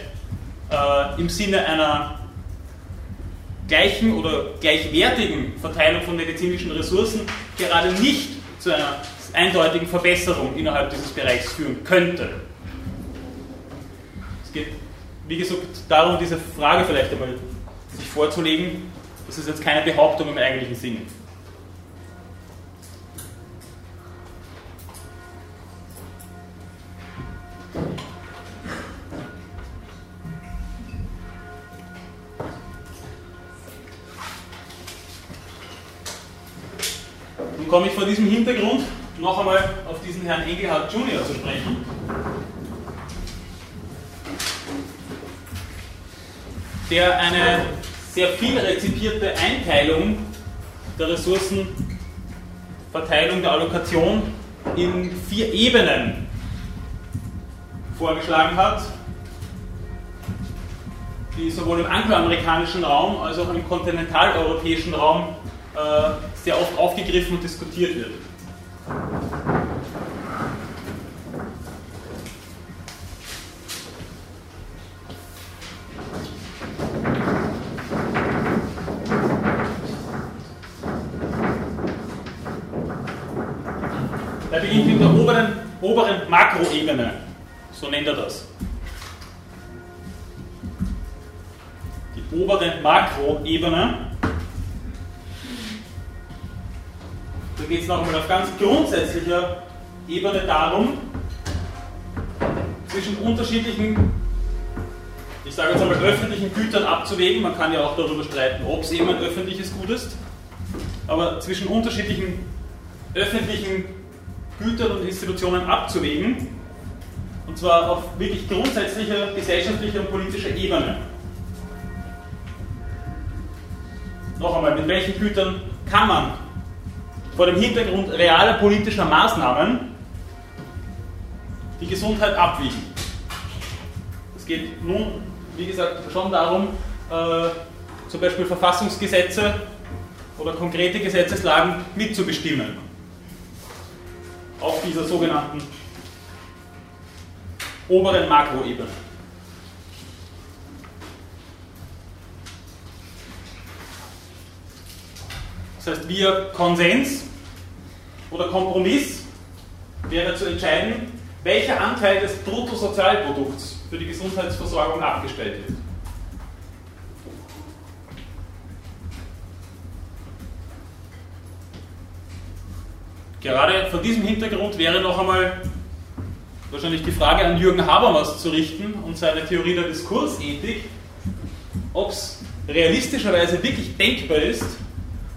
äh, im Sinne einer gleichen oder gleichwertigen Verteilung von medizinischen Ressourcen gerade nicht zu einer eindeutigen Verbesserung innerhalb dieses Bereichs führen könnte. Es geht, wie gesagt, darum, diese Frage vielleicht einmal sich vorzulegen. Das ist jetzt keine Behauptung im eigentlichen Sinne. Komme ich vor diesem Hintergrund noch einmal auf diesen Herrn Engelhardt Junior zu sprechen. Der eine sehr viel rezipierte Einteilung der Ressourcenverteilung der Allokation in vier Ebenen vorgeschlagen hat. die sowohl im angloamerikanischen Raum als auch im kontinentaleuropäischen Raum sehr oft aufgegriffen und diskutiert wird. Er beginnt mit der oberen, oberen Makroebene, so nennt er das. Die obere Makroebene. Da geht es nochmal auf ganz grundsätzlicher Ebene darum, zwischen unterschiedlichen, ich sage jetzt einmal öffentlichen Gütern abzuwägen. Man kann ja auch darüber streiten, ob es eben ein öffentliches Gut ist. Aber zwischen unterschiedlichen öffentlichen Gütern und Institutionen abzuwägen. Und zwar auf wirklich grundsätzlicher gesellschaftlicher und politischer Ebene. Noch einmal, mit welchen Gütern kann man vor dem Hintergrund realer politischer Maßnahmen die Gesundheit abwiegen? Es geht nun, wie gesagt, schon darum, äh, zum Beispiel Verfassungsgesetze oder konkrete Gesetzeslagen mitzubestimmen auf dieser sogenannten oberen Makroebene. Das heißt, via Konsens oder Kompromiss wäre zu entscheiden, welcher Anteil des Bruttosozialprodukts für die Gesundheitsversorgung abgestellt wird. Gerade vor diesem Hintergrund wäre noch einmal wahrscheinlich die Frage an Jürgen Habermas zu richten und seine Theorie der Diskursethik, ob es realistischerweise wirklich denkbar ist,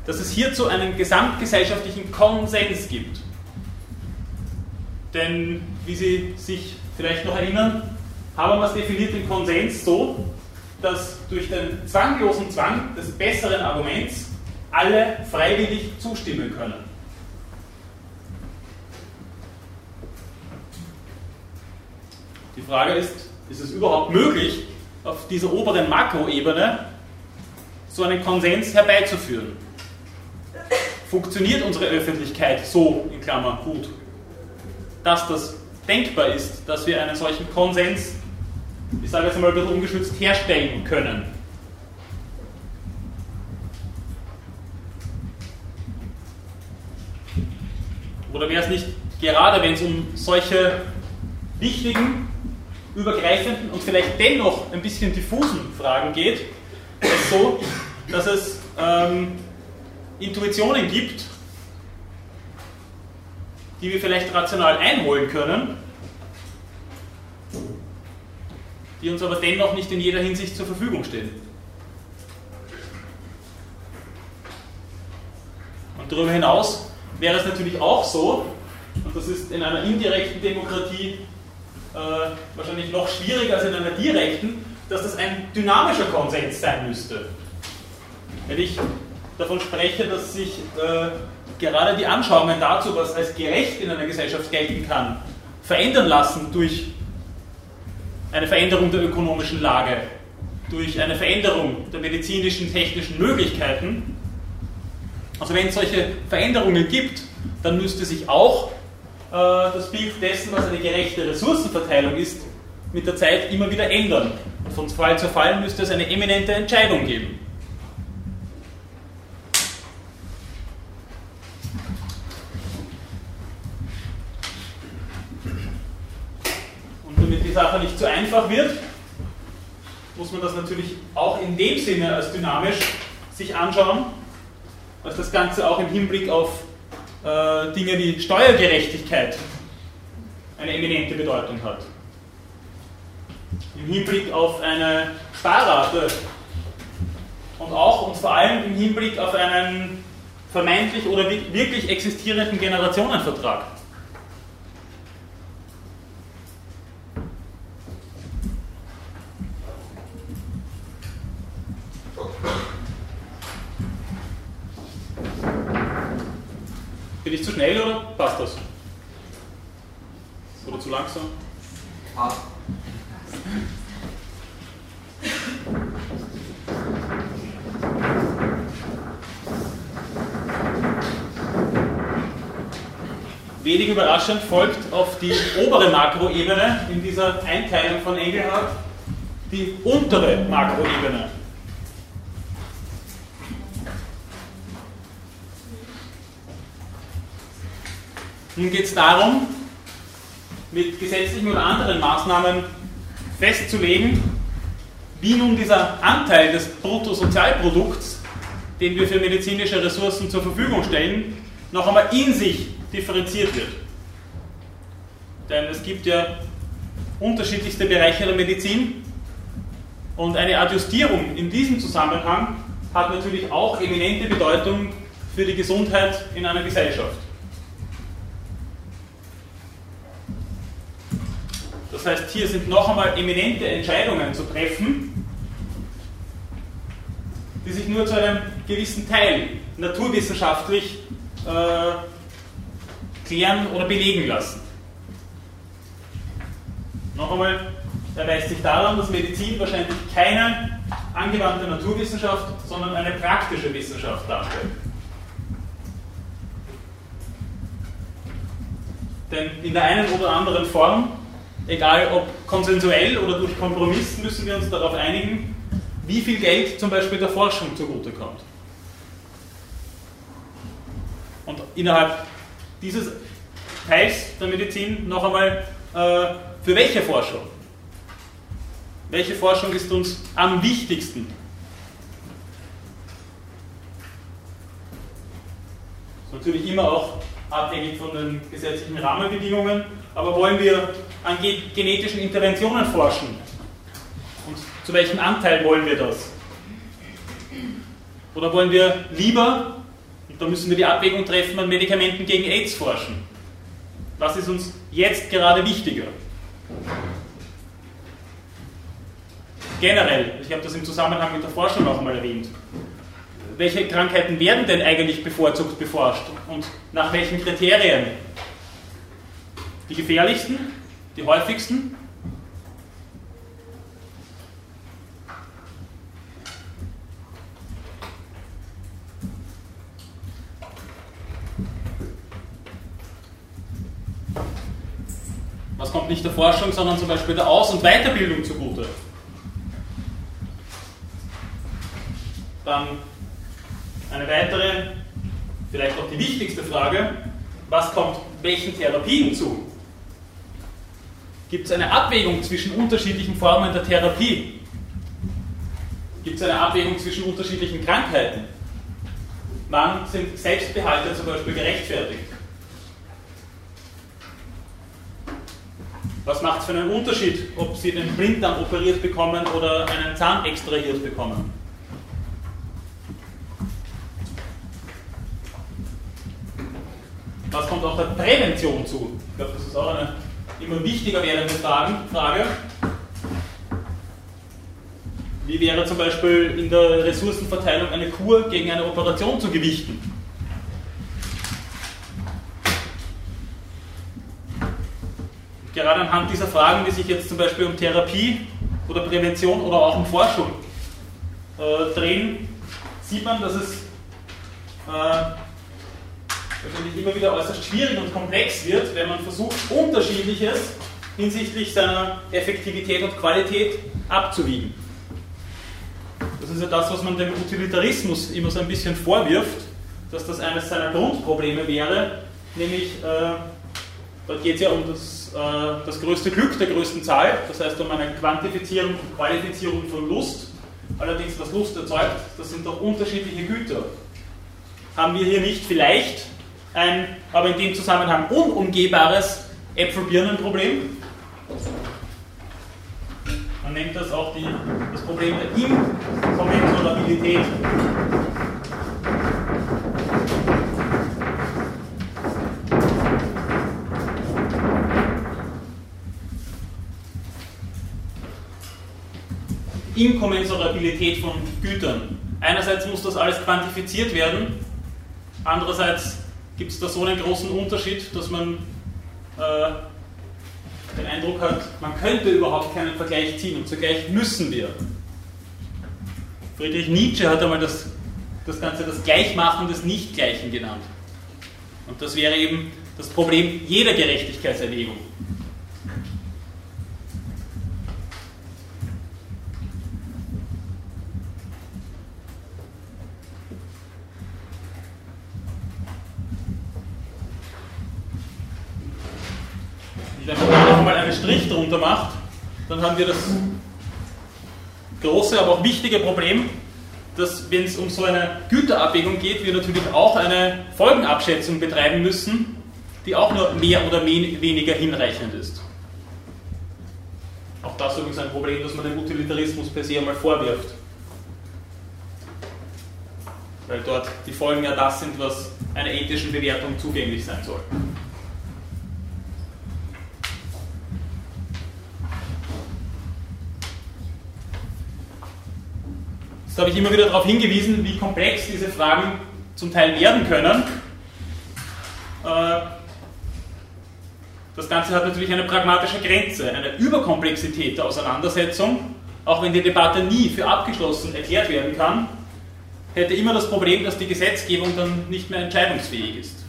dass es hierzu einen gesamtgesellschaftlichen Konsens gibt. Denn, wie Sie sich vielleicht noch erinnern, Habermas definiert den Konsens so, dass durch den zwanglosen Zwang des besseren Arguments alle freiwillig zustimmen können. Die Frage ist, ist es überhaupt möglich, auf dieser oberen Makroebene so einen Konsens herbeizuführen? Funktioniert unsere Öffentlichkeit so, in Klammer, gut, dass das denkbar ist, dass wir einen solchen Konsens, ich sage jetzt einmal ein bisschen ungeschützt, herstellen können? Oder wäre es nicht gerade, wenn es um solche wichtigen übergreifenden und vielleicht dennoch ein bisschen diffusen Fragen geht, ist so, dass es ähm, Intuitionen gibt, die wir vielleicht rational einholen können, die uns aber dennoch nicht in jeder Hinsicht zur Verfügung stehen. Und darüber hinaus wäre es natürlich auch so, und das ist in einer indirekten Demokratie äh, wahrscheinlich noch schwieriger als in einer direkten, dass das ein dynamischer Konsens sein müsste. Wenn ich davon spreche, dass sich äh, gerade die Anschauungen dazu, was als gerecht in einer Gesellschaft gelten kann, verändern lassen durch eine Veränderung der ökonomischen Lage, durch eine Veränderung der medizinischen, technischen Möglichkeiten. Also wenn es solche Veränderungen gibt, dann müsste sich auch äh, das Bild dessen, was eine gerechte Ressourcenverteilung ist, mit der Zeit immer wieder ändern. Und von Fall zu Fall müsste es eine eminente Entscheidung geben. Sache nicht zu einfach wird, muss man das natürlich auch in dem Sinne als dynamisch sich anschauen, als das Ganze auch im Hinblick auf äh, Dinge wie Steuergerechtigkeit eine eminente Bedeutung hat. Im Hinblick auf eine Sparrate und auch und vor allem im Hinblick auf einen vermeintlich oder wirklich existierenden Generationenvertrag. Bin ich zu schnell oder passt das? Oder zu langsam? Passt. Wenig überraschend folgt auf die obere Makroebene in dieser Einteilung von Engelhardt die untere Makroebene. Nun geht es darum, mit gesetzlichen oder anderen Maßnahmen festzulegen, wie nun dieser Anteil des Bruttosozialprodukts, den wir für medizinische Ressourcen zur Verfügung stellen, noch einmal in sich differenziert wird. Denn es gibt ja unterschiedlichste Bereiche der Medizin und eine Adjustierung in diesem Zusammenhang hat natürlich auch eminente Bedeutung für die Gesundheit in einer Gesellschaft. Das heißt, hier sind noch einmal eminente Entscheidungen zu treffen, die sich nur zu einem gewissen Teil naturwissenschaftlich äh, klären oder belegen lassen. Noch einmal, erweist sich daran, dass Medizin wahrscheinlich keine angewandte Naturwissenschaft, sondern eine praktische Wissenschaft darstellt. Denn in der einen oder anderen Form egal ob konsensuell oder durch Kompromiss, müssen wir uns darauf einigen, wie viel Geld zum Beispiel der Forschung zugutekommt. Und innerhalb dieses Teils der Medizin noch einmal, äh, für welche Forschung? Welche Forschung ist uns am wichtigsten? Natürlich immer auch abhängig von den gesetzlichen Rahmenbedingungen, aber wollen wir an genetischen Interventionen forschen? Und zu welchem Anteil wollen wir das? Oder wollen wir lieber, und da müssen wir die Abwägung treffen, an Medikamenten gegen AIDS forschen? Was ist uns jetzt gerade wichtiger? Generell, ich habe das im Zusammenhang mit der Forschung auch einmal erwähnt, welche Krankheiten werden denn eigentlich bevorzugt beforscht und nach welchen Kriterien? Die gefährlichsten, die häufigsten? Was kommt nicht der Forschung, sondern zum Beispiel der Aus- und Weiterbildung zugute? Dann eine weitere, vielleicht auch die wichtigste Frage, was kommt welchen Therapien zu? Gibt es eine Abwägung zwischen unterschiedlichen Formen der Therapie? Gibt es eine Abwägung zwischen unterschiedlichen Krankheiten? Wann sind Selbstbehalte zum Beispiel gerechtfertigt? Was macht es für einen Unterschied, ob Sie den Blinddarm operiert bekommen oder einen Zahn extrahiert bekommen? Was kommt auch der Prävention zu? Ich glaube, das ist auch eine immer wichtiger werdende Frage. Wie wäre zum Beispiel in der Ressourcenverteilung eine Kur gegen eine Operation zu gewichten? Gerade anhand dieser Fragen, die sich jetzt zum Beispiel um Therapie oder Prävention oder auch um Forschung äh, drehen, sieht man, dass es äh, natürlich immer wieder äußerst schwierig und komplex wird, wenn man versucht, unterschiedliches hinsichtlich seiner Effektivität und Qualität abzuwiegen. Das ist ja das, was man dem Utilitarismus immer so ein bisschen vorwirft, dass das eines seiner Grundprobleme wäre, nämlich äh, dort geht es ja um das, äh, das größte Glück der größten Zahl, das heißt um eine Quantifizierung und Qualifizierung von Lust. Allerdings, was Lust erzeugt, das sind doch unterschiedliche Güter. Haben wir hier nicht vielleicht ein, aber in dem Zusammenhang unumgehbares Äpfel-Birnen-Problem. Man nennt das auch die, das Problem der Inkommensurabilität. Inkommensurabilität von Gütern. Einerseits muss das alles quantifiziert werden, andererseits gibt es da so einen großen Unterschied, dass man äh, den Eindruck hat, man könnte überhaupt keinen Vergleich ziehen und zugleich müssen wir. Friedrich Nietzsche hat einmal das, das Ganze das Gleichmachen des Nichtgleichen genannt. Und das wäre eben das Problem jeder Gerechtigkeitserwägung. wenn man da nochmal drunter macht, dann haben wir das große, aber auch wichtige Problem, dass wenn es um so eine Güterabwägung geht, wir natürlich auch eine Folgenabschätzung betreiben müssen, die auch nur mehr oder weniger hinreichend ist. Auch das ist übrigens ein Problem, das man dem Utilitarismus per se einmal vorwirft. Weil dort die Folgen ja das sind, was einer ethischen Bewertung zugänglich sein soll. Jetzt habe ich immer wieder darauf hingewiesen, wie komplex diese Fragen zum Teil werden können. Äh, das Ganze hat natürlich eine pragmatische Grenze, eine Überkomplexität der Auseinandersetzung, auch wenn die Debatte nie für abgeschlossen erklärt werden kann, hätte immer das Problem, dass die Gesetzgebung dann nicht mehr entscheidungsfähig ist.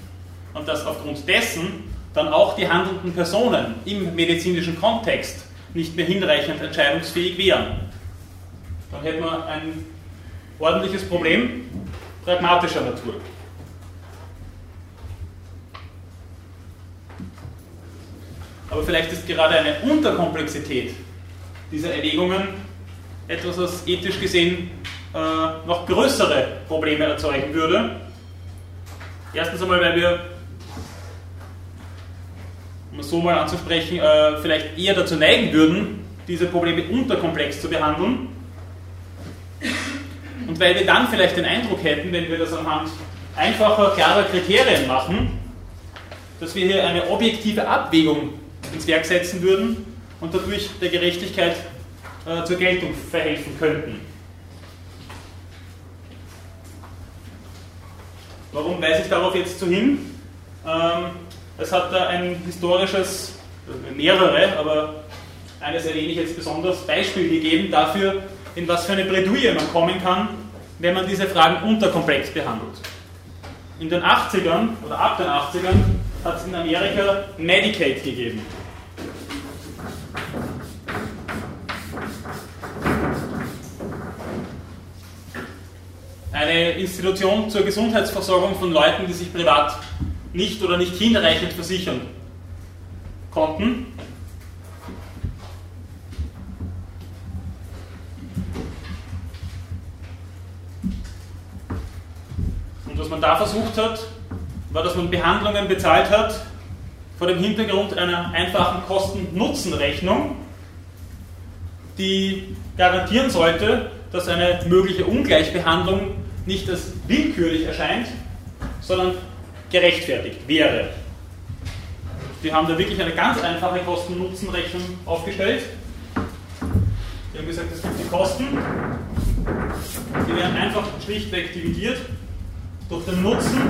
Und dass aufgrund dessen dann auch die handelnden Personen im medizinischen Kontext nicht mehr hinreichend entscheidungsfähig wären. Dann hätte man ein ordentliches Problem pragmatischer Natur. Aber vielleicht ist gerade eine Unterkomplexität dieser Erwägungen etwas, was ethisch gesehen äh, noch größere Probleme erzeugen würde. Erstens einmal, weil wir, um es so mal anzusprechen, äh, vielleicht eher dazu neigen würden, diese Probleme unterkomplex zu behandeln und weil wir dann vielleicht den Eindruck hätten, wenn wir das anhand einfacher, klarer Kriterien machen, dass wir hier eine objektive Abwägung ins Werk setzen würden und dadurch der Gerechtigkeit äh, zur Geltung verhelfen könnten. Warum weise ich darauf jetzt so hin? Ähm, es hat da ein historisches, äh, mehrere, aber eines erwähne ich jetzt besonders, Beispiel gegeben dafür, in was für eine Bredouille man kommen kann, wenn man diese Fragen unterkomplex behandelt. In den 80ern oder ab den 80ern hat es in Amerika Medicaid gegeben. Eine Institution zur Gesundheitsversorgung von Leuten, die sich privat nicht oder nicht hinreichend versichern konnten. Was man da versucht hat, war, dass man Behandlungen bezahlt hat vor dem Hintergrund einer einfachen Kosten-Nutzen-Rechnung, die garantieren sollte, dass eine mögliche Ungleichbehandlung nicht als willkürlich erscheint, sondern gerechtfertigt wäre. Wir haben da wirklich eine ganz einfache Kosten-Nutzen-Rechnung aufgestellt. Wir haben gesagt, es gibt die Kosten, die werden einfach schlichtweg dividiert durch den Nutzen,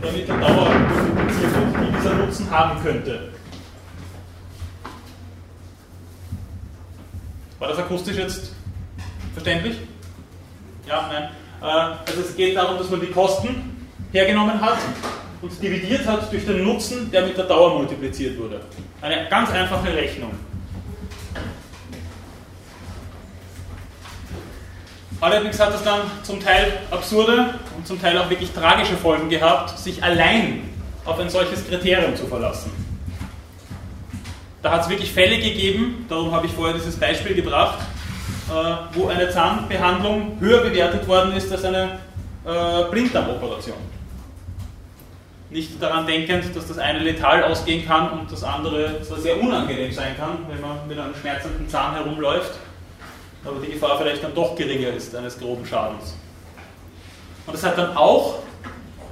damit der Dauer multipliziert wird, die dieser Nutzen haben könnte. War das akustisch jetzt verständlich? Ja, nein. Äh, also es geht darum, dass man die Kosten hergenommen hat und dividiert hat durch den Nutzen, der mit der Dauer multipliziert wurde. Eine ganz einfache Rechnung. Allerdings hat es dann zum Teil absurde und zum Teil auch wirklich tragische Folgen gehabt, sich allein auf ein solches Kriterium zu verlassen. Da hat es wirklich Fälle gegeben, darum habe ich vorher dieses Beispiel gebracht, äh, wo eine Zahnbehandlung höher bewertet worden ist als eine äh, Blinddarmoperation. Nicht daran denkend, dass das eine letal ausgehen kann und das andere zwar sehr unangenehm sein kann, wenn man mit einem schmerzenden Zahn herumläuft aber die Gefahr vielleicht dann doch geringer ist eines groben Schadens. Und es hat dann auch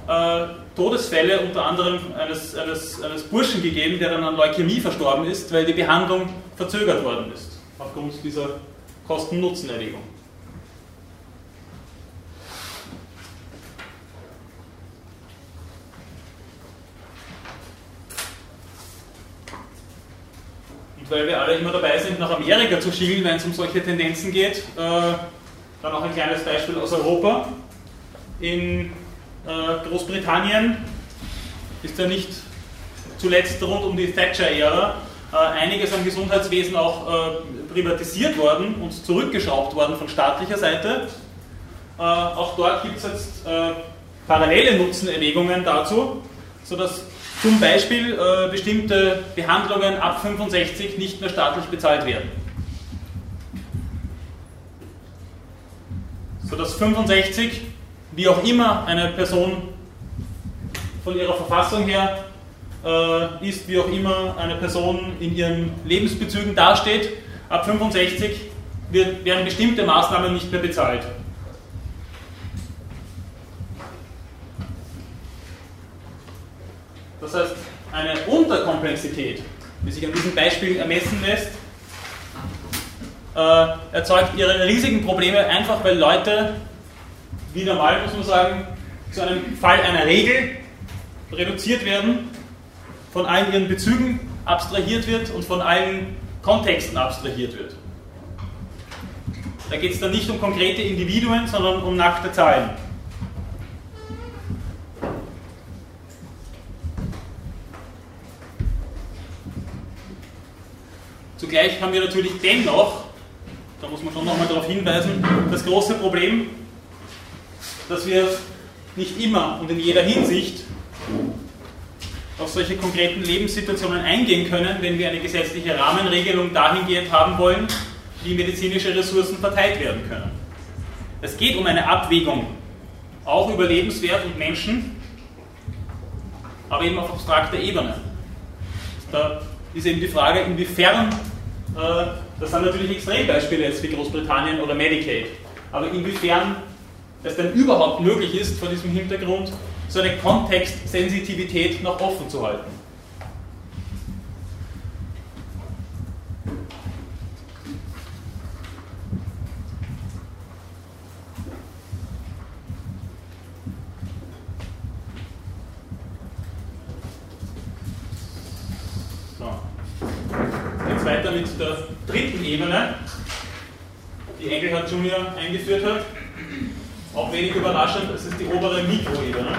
äh, Todesfälle unter anderem eines, eines, eines Burschen gegeben, der dann an Leukämie verstorben ist, weil die Behandlung verzögert worden ist, aufgrund dieser Kosten-Nutzen-Erwägung. Und weil wir alle immer dabei sind, nach Amerika zu schielen, wenn es um solche Tendenzen geht, äh, dann auch ein kleines Beispiel aus Europa. In äh, Großbritannien ist ja nicht zuletzt rund um die Thatcher-Ära äh, einiges am Gesundheitswesen auch äh, privatisiert worden und zurückgeschraubt worden von staatlicher Seite. Äh, auch dort gibt es jetzt äh, parallele Nutzenerwägungen dazu, sodass zum Beispiel äh, bestimmte Behandlungen ab 65 nicht mehr staatlich bezahlt werden. Sodass 65, wie auch immer eine Person von ihrer Verfassung her äh, ist, wie auch immer eine Person in ihren Lebensbezügen dasteht, ab 65 wird, werden bestimmte Maßnahmen nicht mehr bezahlt. Das heißt, eine Unterkomplexität, die sich an diesem Beispiel ermessen lässt, äh, erzeugt ihre riesigen Probleme einfach, weil Leute, wie normal muss man sagen, zu einem Fall einer Regel reduziert werden, von allen ihren Bezügen abstrahiert wird und von allen Kontexten abstrahiert wird. Da geht es dann nicht um konkrete Individuen, sondern um nackte Zahlen. Zugleich haben wir natürlich dennoch, da muss man schon nochmal darauf hinweisen, das große Problem, dass wir nicht immer und in jeder Hinsicht auf solche konkreten Lebenssituationen eingehen können, wenn wir eine gesetzliche Rahmenregelung dahingehend haben wollen, wie medizinische Ressourcen verteilt werden können. Es geht um eine Abwägung, auch über Lebenswert und Menschen, aber eben auf abstrakter Ebene. Da ist eben die Frage, inwiefern, das sind natürlich Extrembeispiele jetzt wie Großbritannien oder Medicaid, aber inwiefern es denn überhaupt möglich ist, vor diesem Hintergrund so eine Kontextsensitivität noch offen zu halten. So. Jetzt weiter mit der dritten Ebene, die Engelhardt Eingeführt hat. Auch wenig überraschend, das ist die obere Mikroebene.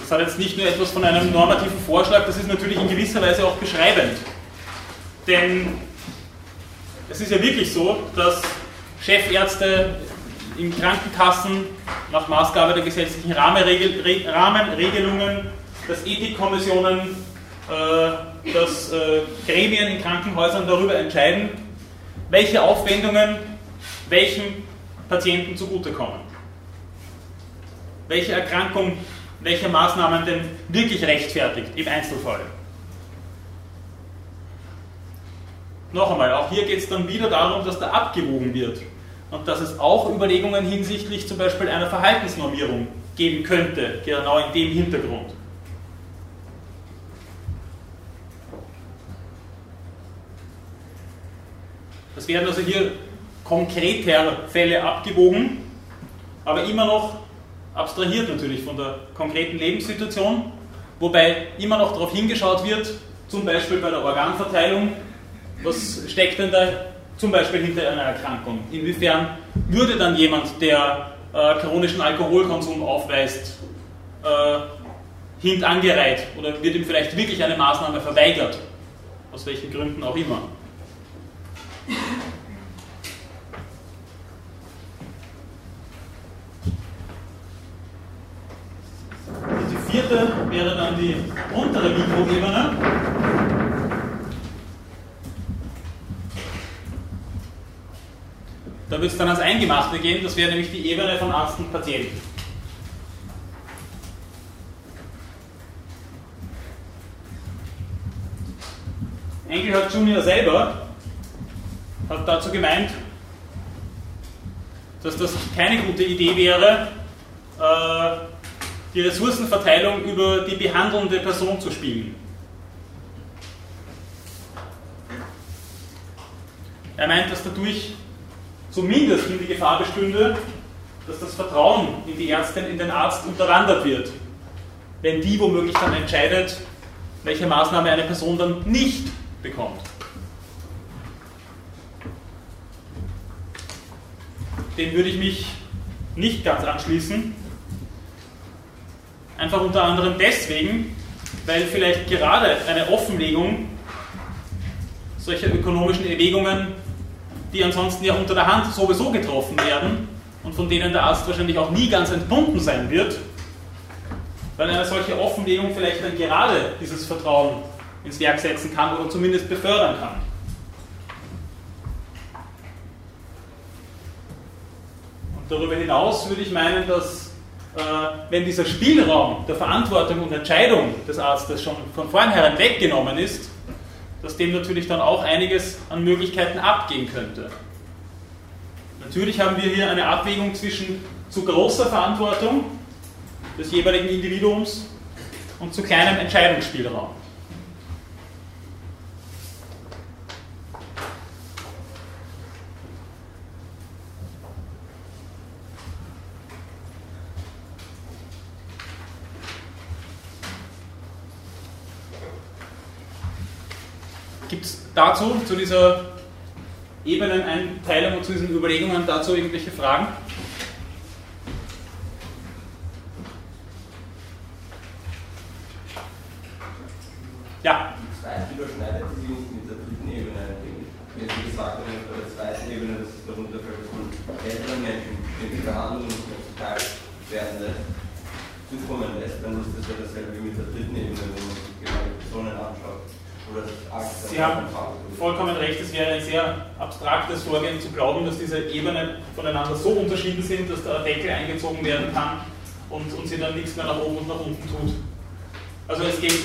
Das hat jetzt nicht nur etwas von einem normativen Vorschlag, das ist natürlich in gewisser Weise auch beschreibend. Denn es ist ja wirklich so, dass Chefärzte in Krankenkassen nach Maßgabe der gesetzlichen Rahmenregelungen, dass Ethikkommissionen dass äh, Gremien in Krankenhäusern darüber entscheiden, welche Aufwendungen welchem Patienten zugutekommen. Welche Erkrankung, welche Maßnahmen denn wirklich rechtfertigt im Einzelfall. Noch einmal, auch hier geht es dann wieder darum, dass da abgewogen wird und dass es auch Überlegungen hinsichtlich zum Beispiel einer Verhaltensnormierung geben könnte, genau in dem Hintergrund. Werden also hier konkreter Fälle abgewogen, aber immer noch abstrahiert natürlich von der konkreten Lebenssituation, wobei immer noch darauf hingeschaut wird, zum Beispiel bei der Organverteilung, was steckt denn da zum Beispiel hinter einer Erkrankung? Inwiefern würde dann jemand, der äh, chronischen Alkoholkonsum aufweist, äh, hintangereiht oder wird ihm vielleicht wirklich eine Maßnahme verweigert? Aus welchen Gründen auch immer. Die vierte wäre dann die untere Mikroebene. Da wird es dann ans Eingemachte gehen, das wäre nämlich die Ebene von Arzt und Patienten. Engelhardt Junior selber hat dazu gemeint, dass das keine gute Idee wäre, äh, die Ressourcenverteilung über die behandelnde Person zu spielen. Er meint, dass dadurch zumindest die Gefahr bestünde, dass das Vertrauen in die Ärztin, in den Arzt unterwandert wird, wenn die womöglich dann entscheidet, welche Maßnahme eine Person dann nicht bekommt. dem würde ich mich nicht ganz anschließen. Einfach unter anderem deswegen, weil vielleicht gerade eine Offenlegung solcher ökonomischen Erwägungen, die ansonsten ja unter der Hand sowieso getroffen werden und von denen der Arzt wahrscheinlich auch nie ganz entbunden sein wird, weil eine solche Offenlegung vielleicht dann gerade dieses Vertrauen ins Werk setzen kann oder zumindest befördern kann. Und darüber hinaus würde ich meinen, dass wenn dieser Spielraum der Verantwortung und Entscheidung des Arztes schon von vornherein weggenommen ist, dass dem natürlich dann auch einiges an Möglichkeiten abgehen könnte. Natürlich haben wir hier eine Abwägung zwischen zu großer Verantwortung des jeweiligen Individuums und zu kleinem Entscheidungsspielraum. Gibt es dazu, zu dieser Ebeneneinteilung und zu diesen Überlegungen dazu irgendwelche Fragen? Ja. Das zweite überschneidet sich mit der dritten Ebene. Wie Sie gesagt haben, bei der zweiten Ebene, dass es darunter man älteren Menschen die Behandlung nicht mehr zuteil werden lässt, zukommen lässt, dann ist das ja dasselbe wie mit der dritten Ebene, wo man sich die Personen anschaut. Sie haben vollkommen recht, es wäre ein sehr abstraktes Vorgehen zu glauben, dass diese Ebenen voneinander so unterschieden sind, dass der Deckel eingezogen werden kann und, und sie dann nichts mehr nach oben und nach unten tut. Also es geht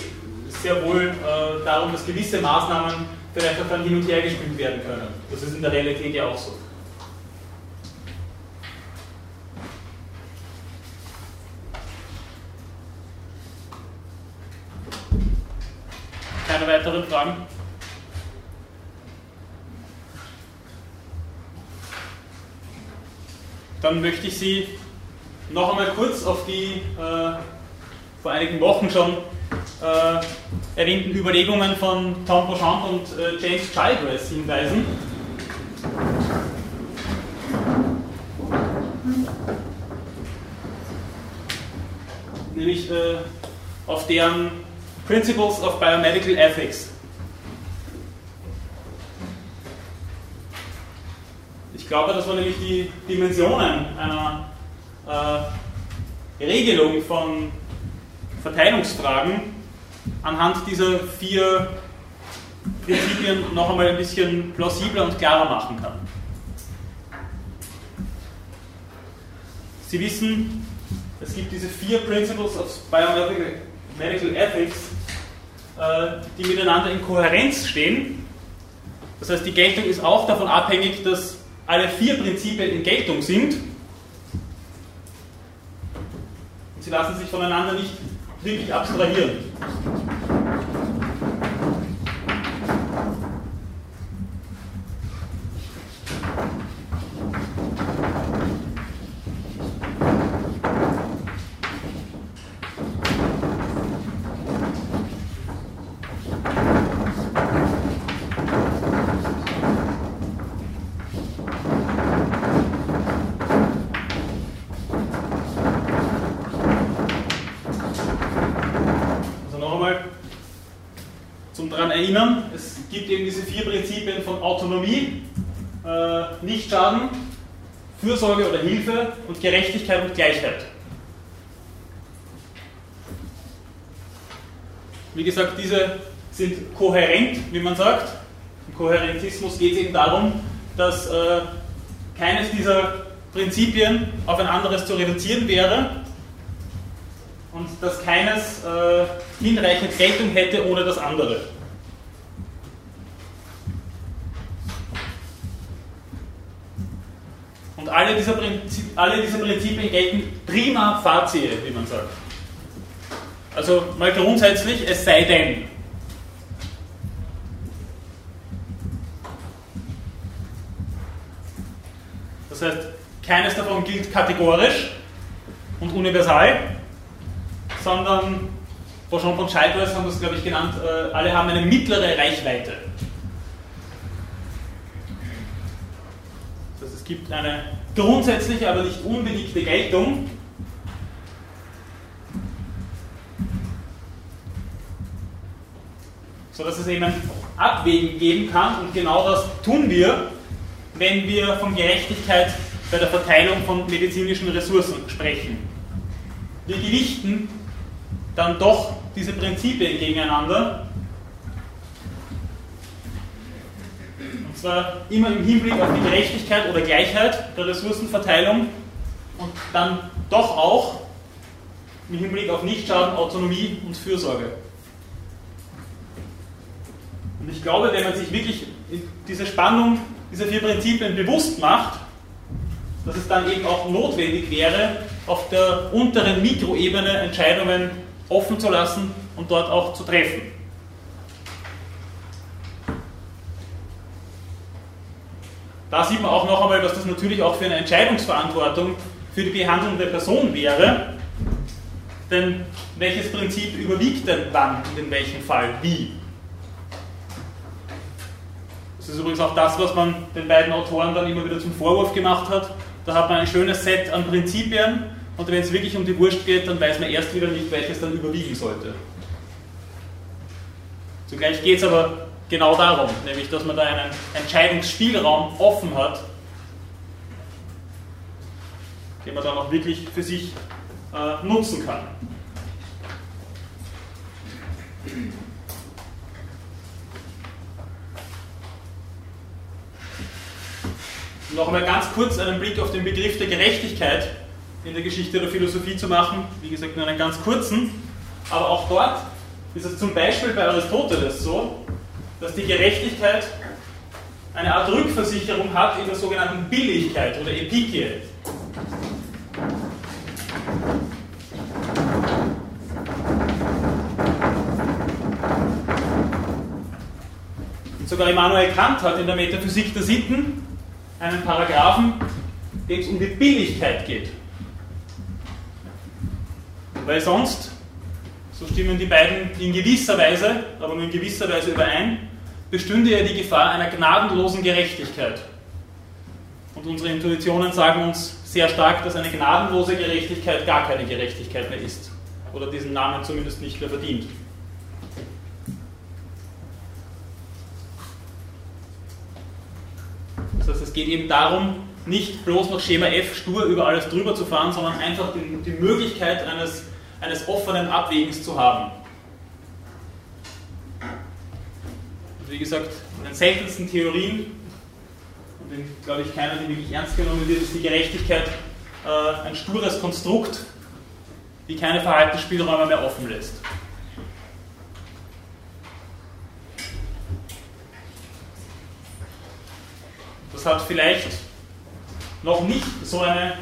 sehr wohl äh, darum, dass gewisse Maßnahmen vielleicht auch dann hin und her gespielt werden können. Das ist in der Realität ja auch so. Keine weiteren Fragen? Dann möchte ich Sie noch einmal kurz auf die äh, vor einigen Wochen schon äh, erwähnten Überlegungen von Tom Beauchamp und äh, James Childress hinweisen. Nämlich äh, auf deren Principles of Biomedical Ethics. Ich glaube, dass man nämlich die Dimensionen einer äh, Regelung von Verteilungsfragen anhand dieser vier Prinzipien noch einmal ein bisschen plausibler und klarer machen kann. Sie wissen, es gibt diese vier Principles of Biomedical Ethics, äh, die miteinander in Kohärenz stehen. Das heißt, die Geltung ist auch davon abhängig, dass alle vier Prinzipien in Geltung sind. Und sie lassen sich voneinander nicht wirklich abstrahieren. erinnern, es gibt eben diese vier Prinzipien von Autonomie, äh, Nichtschaden, Fürsorge oder Hilfe und Gerechtigkeit und Gleichheit. Wie gesagt, diese sind kohärent, wie man sagt. Im Kohärentismus geht es eben darum, dass äh, keines dieser Prinzipien auf ein anderes zu reduzieren wäre und dass keines äh, hinreichend Geltung hätte ohne das andere. Alle dieser, Prinzip, alle dieser Prinzipien gelten prima facie, wie man sagt. Also mal grundsätzlich, es sei denn. Das heißt, keines davon gilt kategorisch und universal, sondern Beauchamp von Scheidweiß haben das, glaube ich, genannt, äh, alle haben eine mittlere Reichweite. Das heißt, es gibt eine grundsätzliche, aber nicht unbedingte Geltung. Sodass es eben Abwägen geben kann und genau das tun wir, wenn wir von Gerechtigkeit bei der Verteilung von medizinischen Ressourcen sprechen. Wir gewichten dann doch diese Prinzipien gegeneinander. Und zwar immer im Hinblick auf die Gerechtigkeit oder Gleichheit der Ressourcenverteilung und dann doch auch im Hinblick auf Nichtschaden, Autonomie und Fürsorge. Und ich glaube, wenn man sich wirklich diese Spannung dieser vier Prinzipien bewusst macht, dass es dann eben auch notwendig wäre, auf der unteren Mikroebene Entscheidungen offen zu lassen und dort auch zu treffen. Da sieht man auch noch einmal, dass das natürlich auch für eine Entscheidungsverantwortung für die behandelnde Person wäre. Denn welches Prinzip überwiegt denn dann und in welchem Fall wie? Das ist übrigens auch das, was man den beiden Autoren dann immer wieder zum Vorwurf gemacht hat. Da hat man ein schönes Set an Prinzipien und wenn es wirklich um die Wurst geht, dann weiß man erst wieder nicht, welches dann überwiegen sollte. Zugleich geht es aber genau darum, nämlich dass man da einen Entscheidungsspielraum offen hat, den man dann auch wirklich für sich äh, nutzen kann. Noch einmal ganz kurz einen Blick auf den Begriff der Gerechtigkeit in der Geschichte der Philosophie zu machen. Wie gesagt, nur einen ganz kurzen. Aber auch dort ist es zum Beispiel bei Aristoteles so, dass die Gerechtigkeit eine Art Rückversicherung hat in der sogenannten Billigkeit oder Epikie. Sogar Immanuel Kant hat in der Metaphysik der Sitten einen Paragraphen, dem es um die Billigkeit geht. Weil sonst, so stimmen die beiden in gewisser Weise, aber nur in gewisser Weise überein, bestünde ja die Gefahr einer gnadenlosen Gerechtigkeit. Und unsere Intuitionen sagen uns sehr stark, dass eine gnadenlose Gerechtigkeit gar keine Gerechtigkeit mehr ist. Oder diesen Namen zumindest nicht mehr verdient. Das heißt, es geht eben darum, nicht bloß nach Schema F stur über alles drüber zu fahren, sondern einfach die, die Möglichkeit eines eines offenen Abwägens zu haben. Wie gesagt, in den seltensten Theorien, und in, glaube ich, keiner, die wirklich ernst genommen wird, ist die Gerechtigkeit äh, ein stures Konstrukt, die keine Verhaltensspielräume mehr offen lässt. Das hat vielleicht noch nicht so eine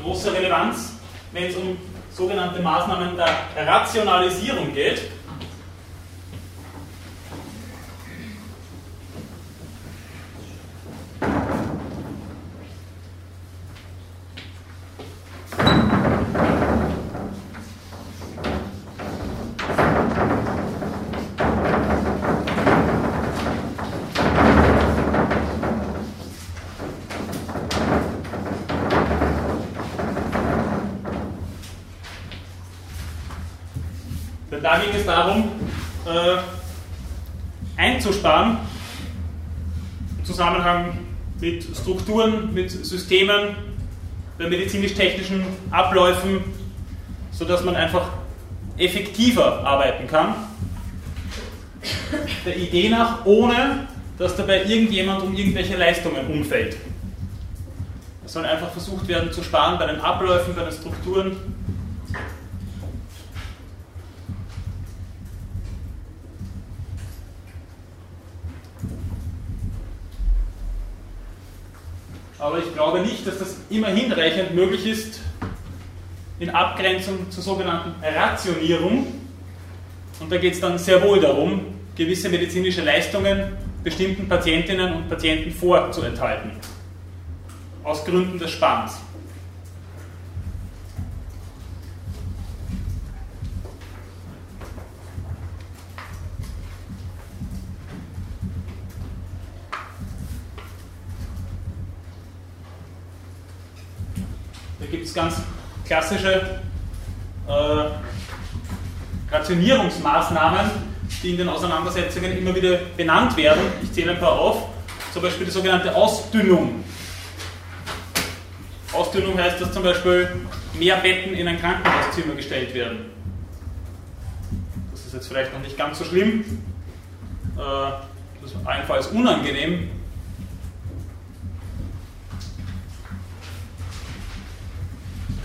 große Relevanz, wenn es um sogenannte Maßnahmen der Rationalisierung geht. Einzusparen im Zusammenhang mit Strukturen, mit Systemen, bei medizinisch-technischen Abläufen, sodass man einfach effektiver arbeiten kann. Der Idee nach, ohne dass dabei irgendjemand um irgendwelche Leistungen umfällt. Es soll einfach versucht werden zu sparen bei den Abläufen, bei den Strukturen, aber ich glaube nicht, dass das immer hinreichend möglich ist in Abgrenzung zur sogenannten Rationierung. Und da geht es dann sehr wohl darum, gewisse medizinische Leistungen bestimmten Patientinnen und Patienten vorzuenthalten. Aus Gründen des Spanns. gibt es ganz klassische äh, Rationierungsmaßnahmen, die in den Auseinandersetzungen immer wieder benannt werden. Ich zähle ein paar auf. Zum Beispiel die sogenannte Ausdünnung. Ausdünnung heißt, dass zum Beispiel mehr Betten in ein Krankenhauszimmer gestellt werden. Das ist jetzt vielleicht noch nicht ganz so schlimm. Äh, das ist allenfalls unangenehm.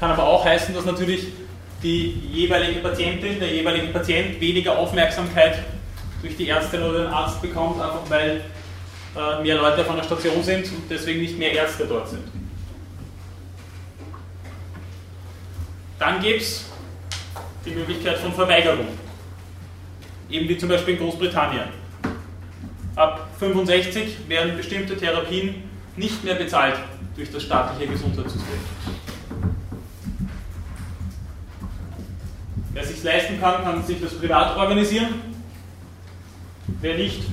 Kann aber auch heißen, dass natürlich die jeweilige Patientin, der jeweilige Patient weniger Aufmerksamkeit durch die Ärztin oder den Arzt bekommt, einfach weil äh, mehr Leute auf einer Station sind und deswegen nicht mehr Ärzte dort sind. Dann gibt es die Möglichkeit von Verweigerung. Eben wie zum Beispiel in Großbritannien. Ab 65 werden bestimmte Therapien nicht mehr bezahlt durch das staatliche Gesundheitssystem. Wer sich leisten kann, kann sich das privat organisieren. Wer nicht,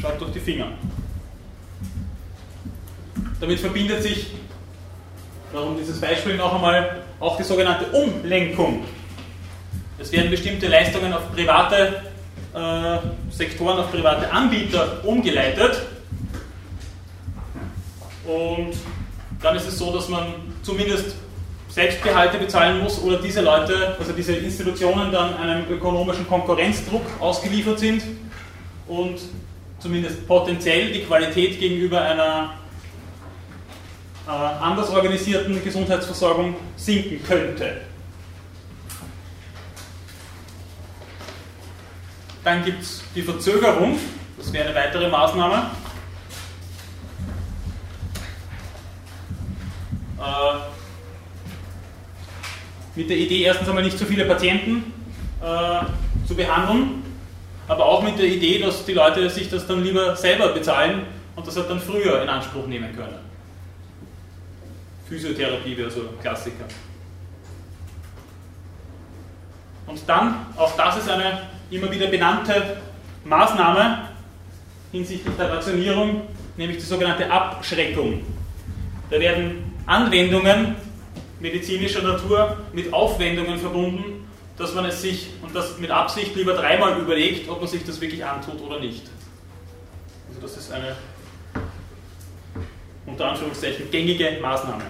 schaut durch die Finger. Damit verbindet sich, warum dieses Beispiel noch einmal, auch die sogenannte Umlenkung. Es werden bestimmte Leistungen auf private äh, Sektoren, auf private Anbieter umgeleitet. Und dann ist es so, dass man zumindest Selbstgehalte bezahlen muss oder diese Leute, also diese Institutionen dann einem ökonomischen Konkurrenzdruck ausgeliefert sind und zumindest potenziell die Qualität gegenüber einer äh, anders organisierten Gesundheitsversorgung sinken könnte. Dann gibt es die Verzögerung, das wäre eine weitere Maßnahme. Äh, mit der Idee, erstens einmal nicht zu viele Patienten äh, zu behandeln, aber auch mit der Idee, dass die Leute sich das dann lieber selber bezahlen und das halt dann früher in Anspruch nehmen können. Physiotherapie wäre so ein Klassiker. Und dann, auch das ist eine immer wieder benannte Maßnahme hinsichtlich der Rationierung, nämlich die sogenannte Abschreckung. Da werden Anwendungen medizinischer Natur mit Aufwendungen verbunden, dass man es sich und das mit Absicht lieber dreimal überlegt, ob man sich das wirklich antut oder nicht. Also das ist eine unter Anführungszeichen gängige Maßnahme.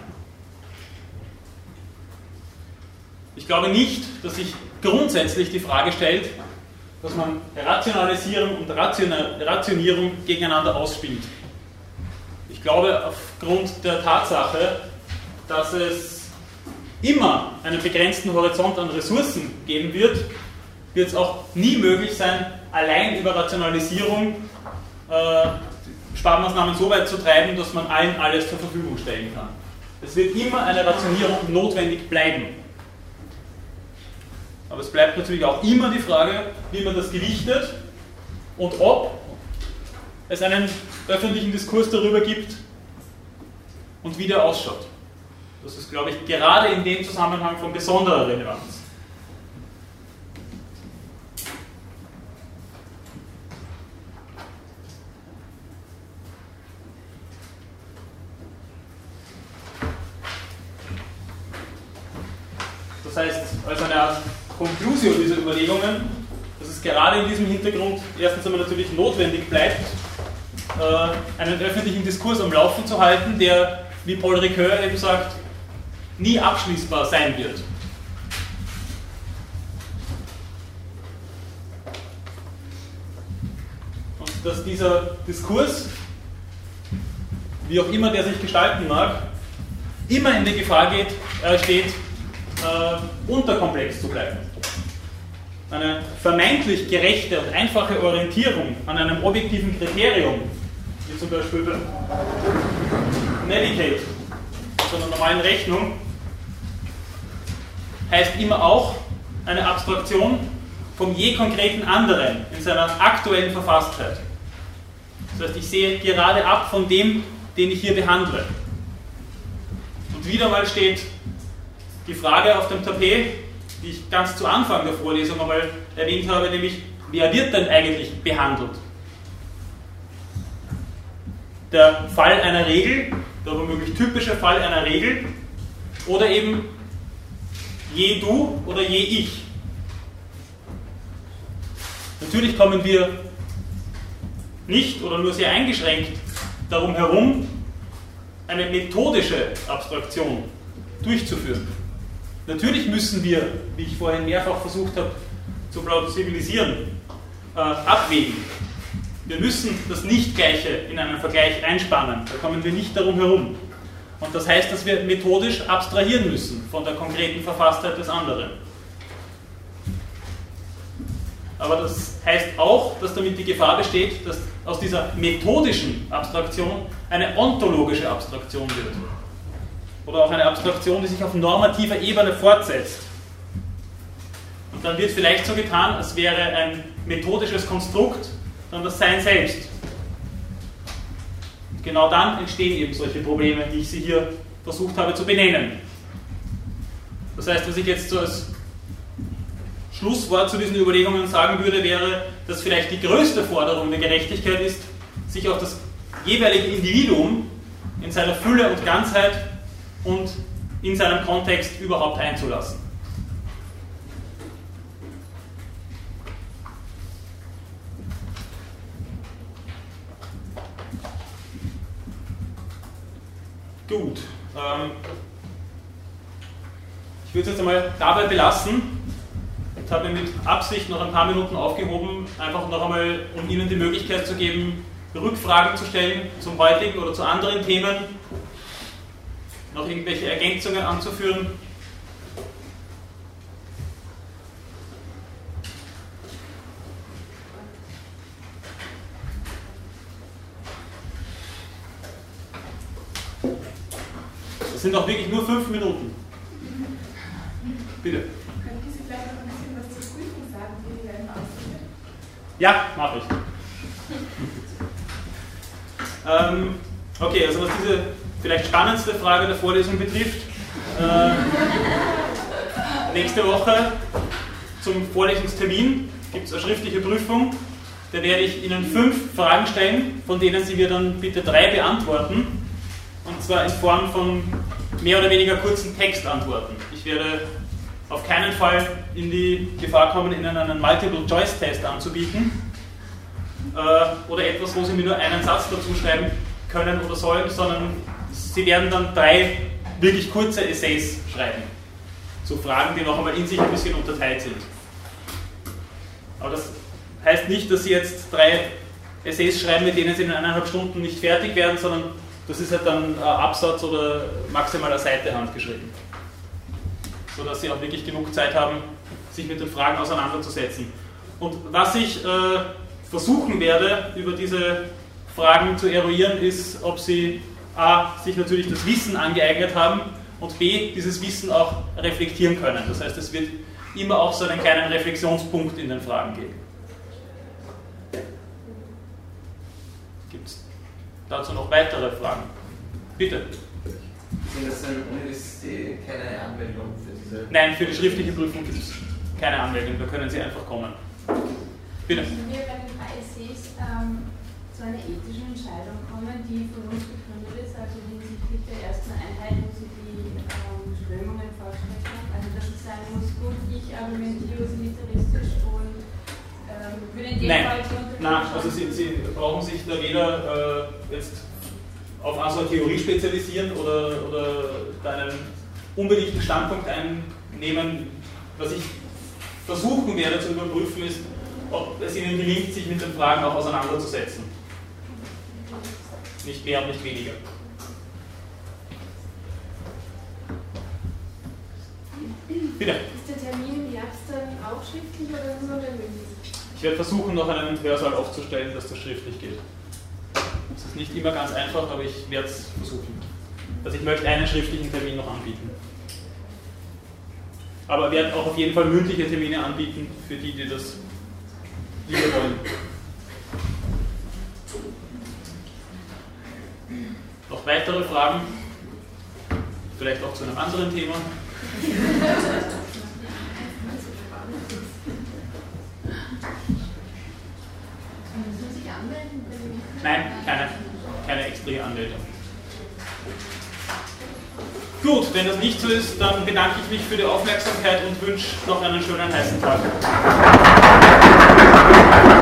Ich glaube nicht, dass sich grundsätzlich die Frage stellt, dass man Rationalisierung und Rationierung gegeneinander ausspielt. Ich glaube aufgrund der Tatsache, dass es immer einen begrenzten Horizont an Ressourcen geben wird, wird es auch nie möglich sein, allein über Rationalisierung äh, Sparmaßnahmen so weit zu treiben, dass man allen alles zur Verfügung stellen kann. Es wird immer eine Rationierung notwendig bleiben. Aber es bleibt natürlich auch immer die Frage, wie man das gewichtet und ob es einen öffentlichen Diskurs darüber gibt und wie der ausschaut. Das ist, glaube ich, gerade in dem Zusammenhang von besonderer Relevanz. Das heißt, als eine Art Konklusion dieser Überlegungen, dass es gerade in diesem Hintergrund erstens einmal natürlich notwendig bleibt, äh, einen öffentlichen Diskurs am Laufen zu halten, der, wie Paul Ricoeur eben sagt, nie abschließbar sein wird. Und dass dieser Diskurs, wie auch immer der sich gestalten mag, immer in der Gefahr geht, äh, steht, äh, unterkomplex zu bleiben. Eine vermeintlich gerechte und einfache Orientierung an einem objektiven Kriterium, wie zum Beispiel bei Medicaid, so einer normalen Rechnung, heißt immer auch eine Abstraktion vom je konkreten anderen in seiner aktuellen Verfasstheit. Das heißt, ich sehe gerade ab von dem, den ich hier behandle. Und wieder mal steht die Frage auf dem Tapet, die ich ganz zu Anfang der Vorlesung einmal erwähnt habe, nämlich, wer wird denn eigentlich behandelt? Der Fall einer Regel, der womöglich typische Fall einer Regel, Oder eben je du oder je ich. Natürlich kommen wir nicht oder nur sehr eingeschränkt darum herum, eine methodische Abstraktion durchzuführen. Natürlich müssen wir, wie ich vorhin mehrfach versucht habe zu plausibilisieren, äh, abwägen. Wir müssen das Nicht-Gleiche in einen Vergleich einspannen. Da kommen wir nicht darum herum. Und das heißt, dass wir methodisch abstrahieren müssen von der konkreten Verfasstheit des anderen. Aber das heißt auch, dass damit die Gefahr besteht, dass aus dieser methodischen Abstraktion eine ontologische Abstraktion wird. Oder auch eine Abstraktion, die sich auf normativer Ebene fortsetzt. Und dann wird vielleicht so getan, als wäre ein methodisches Konstrukt dann das Sein selbst. Und genau dann entstehen eben solche Probleme, die ich Sie hier versucht habe zu benennen. Das heißt, was ich jetzt so als Schlusswort zu diesen Überlegungen sagen würde, wäre, dass vielleicht die größte Forderung der Gerechtigkeit ist, sich auf das jeweilige Individuum in seiner Fülle und Ganzheit und in seinem Kontext überhaupt einzulassen. Gut. Ähm, ich würde es jetzt einmal dabei belassen und habe mir mit Absicht noch ein paar Minuten aufgehoben, einfach noch einmal, um Ihnen die Möglichkeit zu geben, Rückfragen zu stellen zum heutigen oder zu anderen Themen, noch irgendwelche Ergänzungen anzuführen. Das sind auch wirklich nur fünf Minuten. Bitte. Könnten Sie vielleicht noch ein bisschen was zur Prüfung sagen, wie die werden aussehen? Ja, mache ich. ähm, okay, also was diese vielleicht spannendste Frage der Vorlesung betrifft, äh, nächste Woche zum Vorlesungstermin gibt es eine schriftliche Prüfung. Da werde ich Ihnen fünf Fragen stellen, von denen Sie mir dann bitte drei beantworten. Und zwar in Form von mehr oder weniger kurzen Textantworten. Ich werde auf keinen Fall in die Gefahr kommen, Ihnen einen Multiple-Choice-Test anzubieten äh, oder etwas, wo Sie mir nur einen Satz dazu schreiben können oder sollen, sondern Sie werden dann drei wirklich kurze Essays schreiben zu Fragen, die noch einmal in sich ein bisschen unterteilt sind. Aber das heißt nicht, dass Sie jetzt drei Essays schreiben, mit denen Sie in eineinhalb Stunden nicht fertig werden, sondern das ist halt dann ein Absatz oder maximal eine Seite handgeschrieben. Sodass Sie auch wirklich genug Zeit haben, sich mit den Fragen auseinanderzusetzen. Und was ich äh, versuchen werde, über diese Fragen zu eruieren, ist, ob Sie A, sich natürlich das Wissen angeeignet haben und B, dieses Wissen auch reflektieren können. Das heißt, es wird immer auch so einen kleinen Reflexionspunkt in den Fragen geben. Gibt es dazu noch weitere Fragen? Bitte. Sind das der Universität keine Anmeldung für diese? Nein, für die schriftliche Prüfung gibt es keine Anmeldung, da können Sie einfach kommen. Bitte. Wenn wir bei den Essays ähm, zu einer ethischen Entscheidung kommen, die von uns begründet ist, also hinsichtlich der ersten Einheit, wo Sie die ähm, Strömungen vorgestellt haben, also dass es sein muss, gut, ich argumentiere utilitaristisch und ähm, würde in dem Nein. Nein, also Sie, Sie brauchen sich da weder äh, jetzt auf eine so eine Theorie spezialisieren oder, oder da einen unbedingten Standpunkt einnehmen. Was ich versuchen werde zu überprüfen, ist, ob es Ihnen gelingt, sich mit den Fragen auch auseinanderzusetzen. Nicht mehr und nicht weniger. Bitte. Ist der Termin im Herbst dann auch schriftlich oder nur der mündlich? Ich werde versuchen, noch einen Hörsaal aufzustellen, dass das schriftlich geht. Das ist nicht immer ganz einfach, aber ich werde es versuchen. Also ich möchte einen schriftlichen Termin noch anbieten. Aber werde auch auf jeden Fall mündliche Termine anbieten für die, die das lieber wollen. Noch weitere Fragen? Vielleicht auch zu einem anderen Thema? Müssen sich anmelden? Nein, keine, keine extra Anmeldung. Gut, wenn das nicht so ist, dann bedanke ich mich für die Aufmerksamkeit und wünsche noch einen schönen heißen Tag.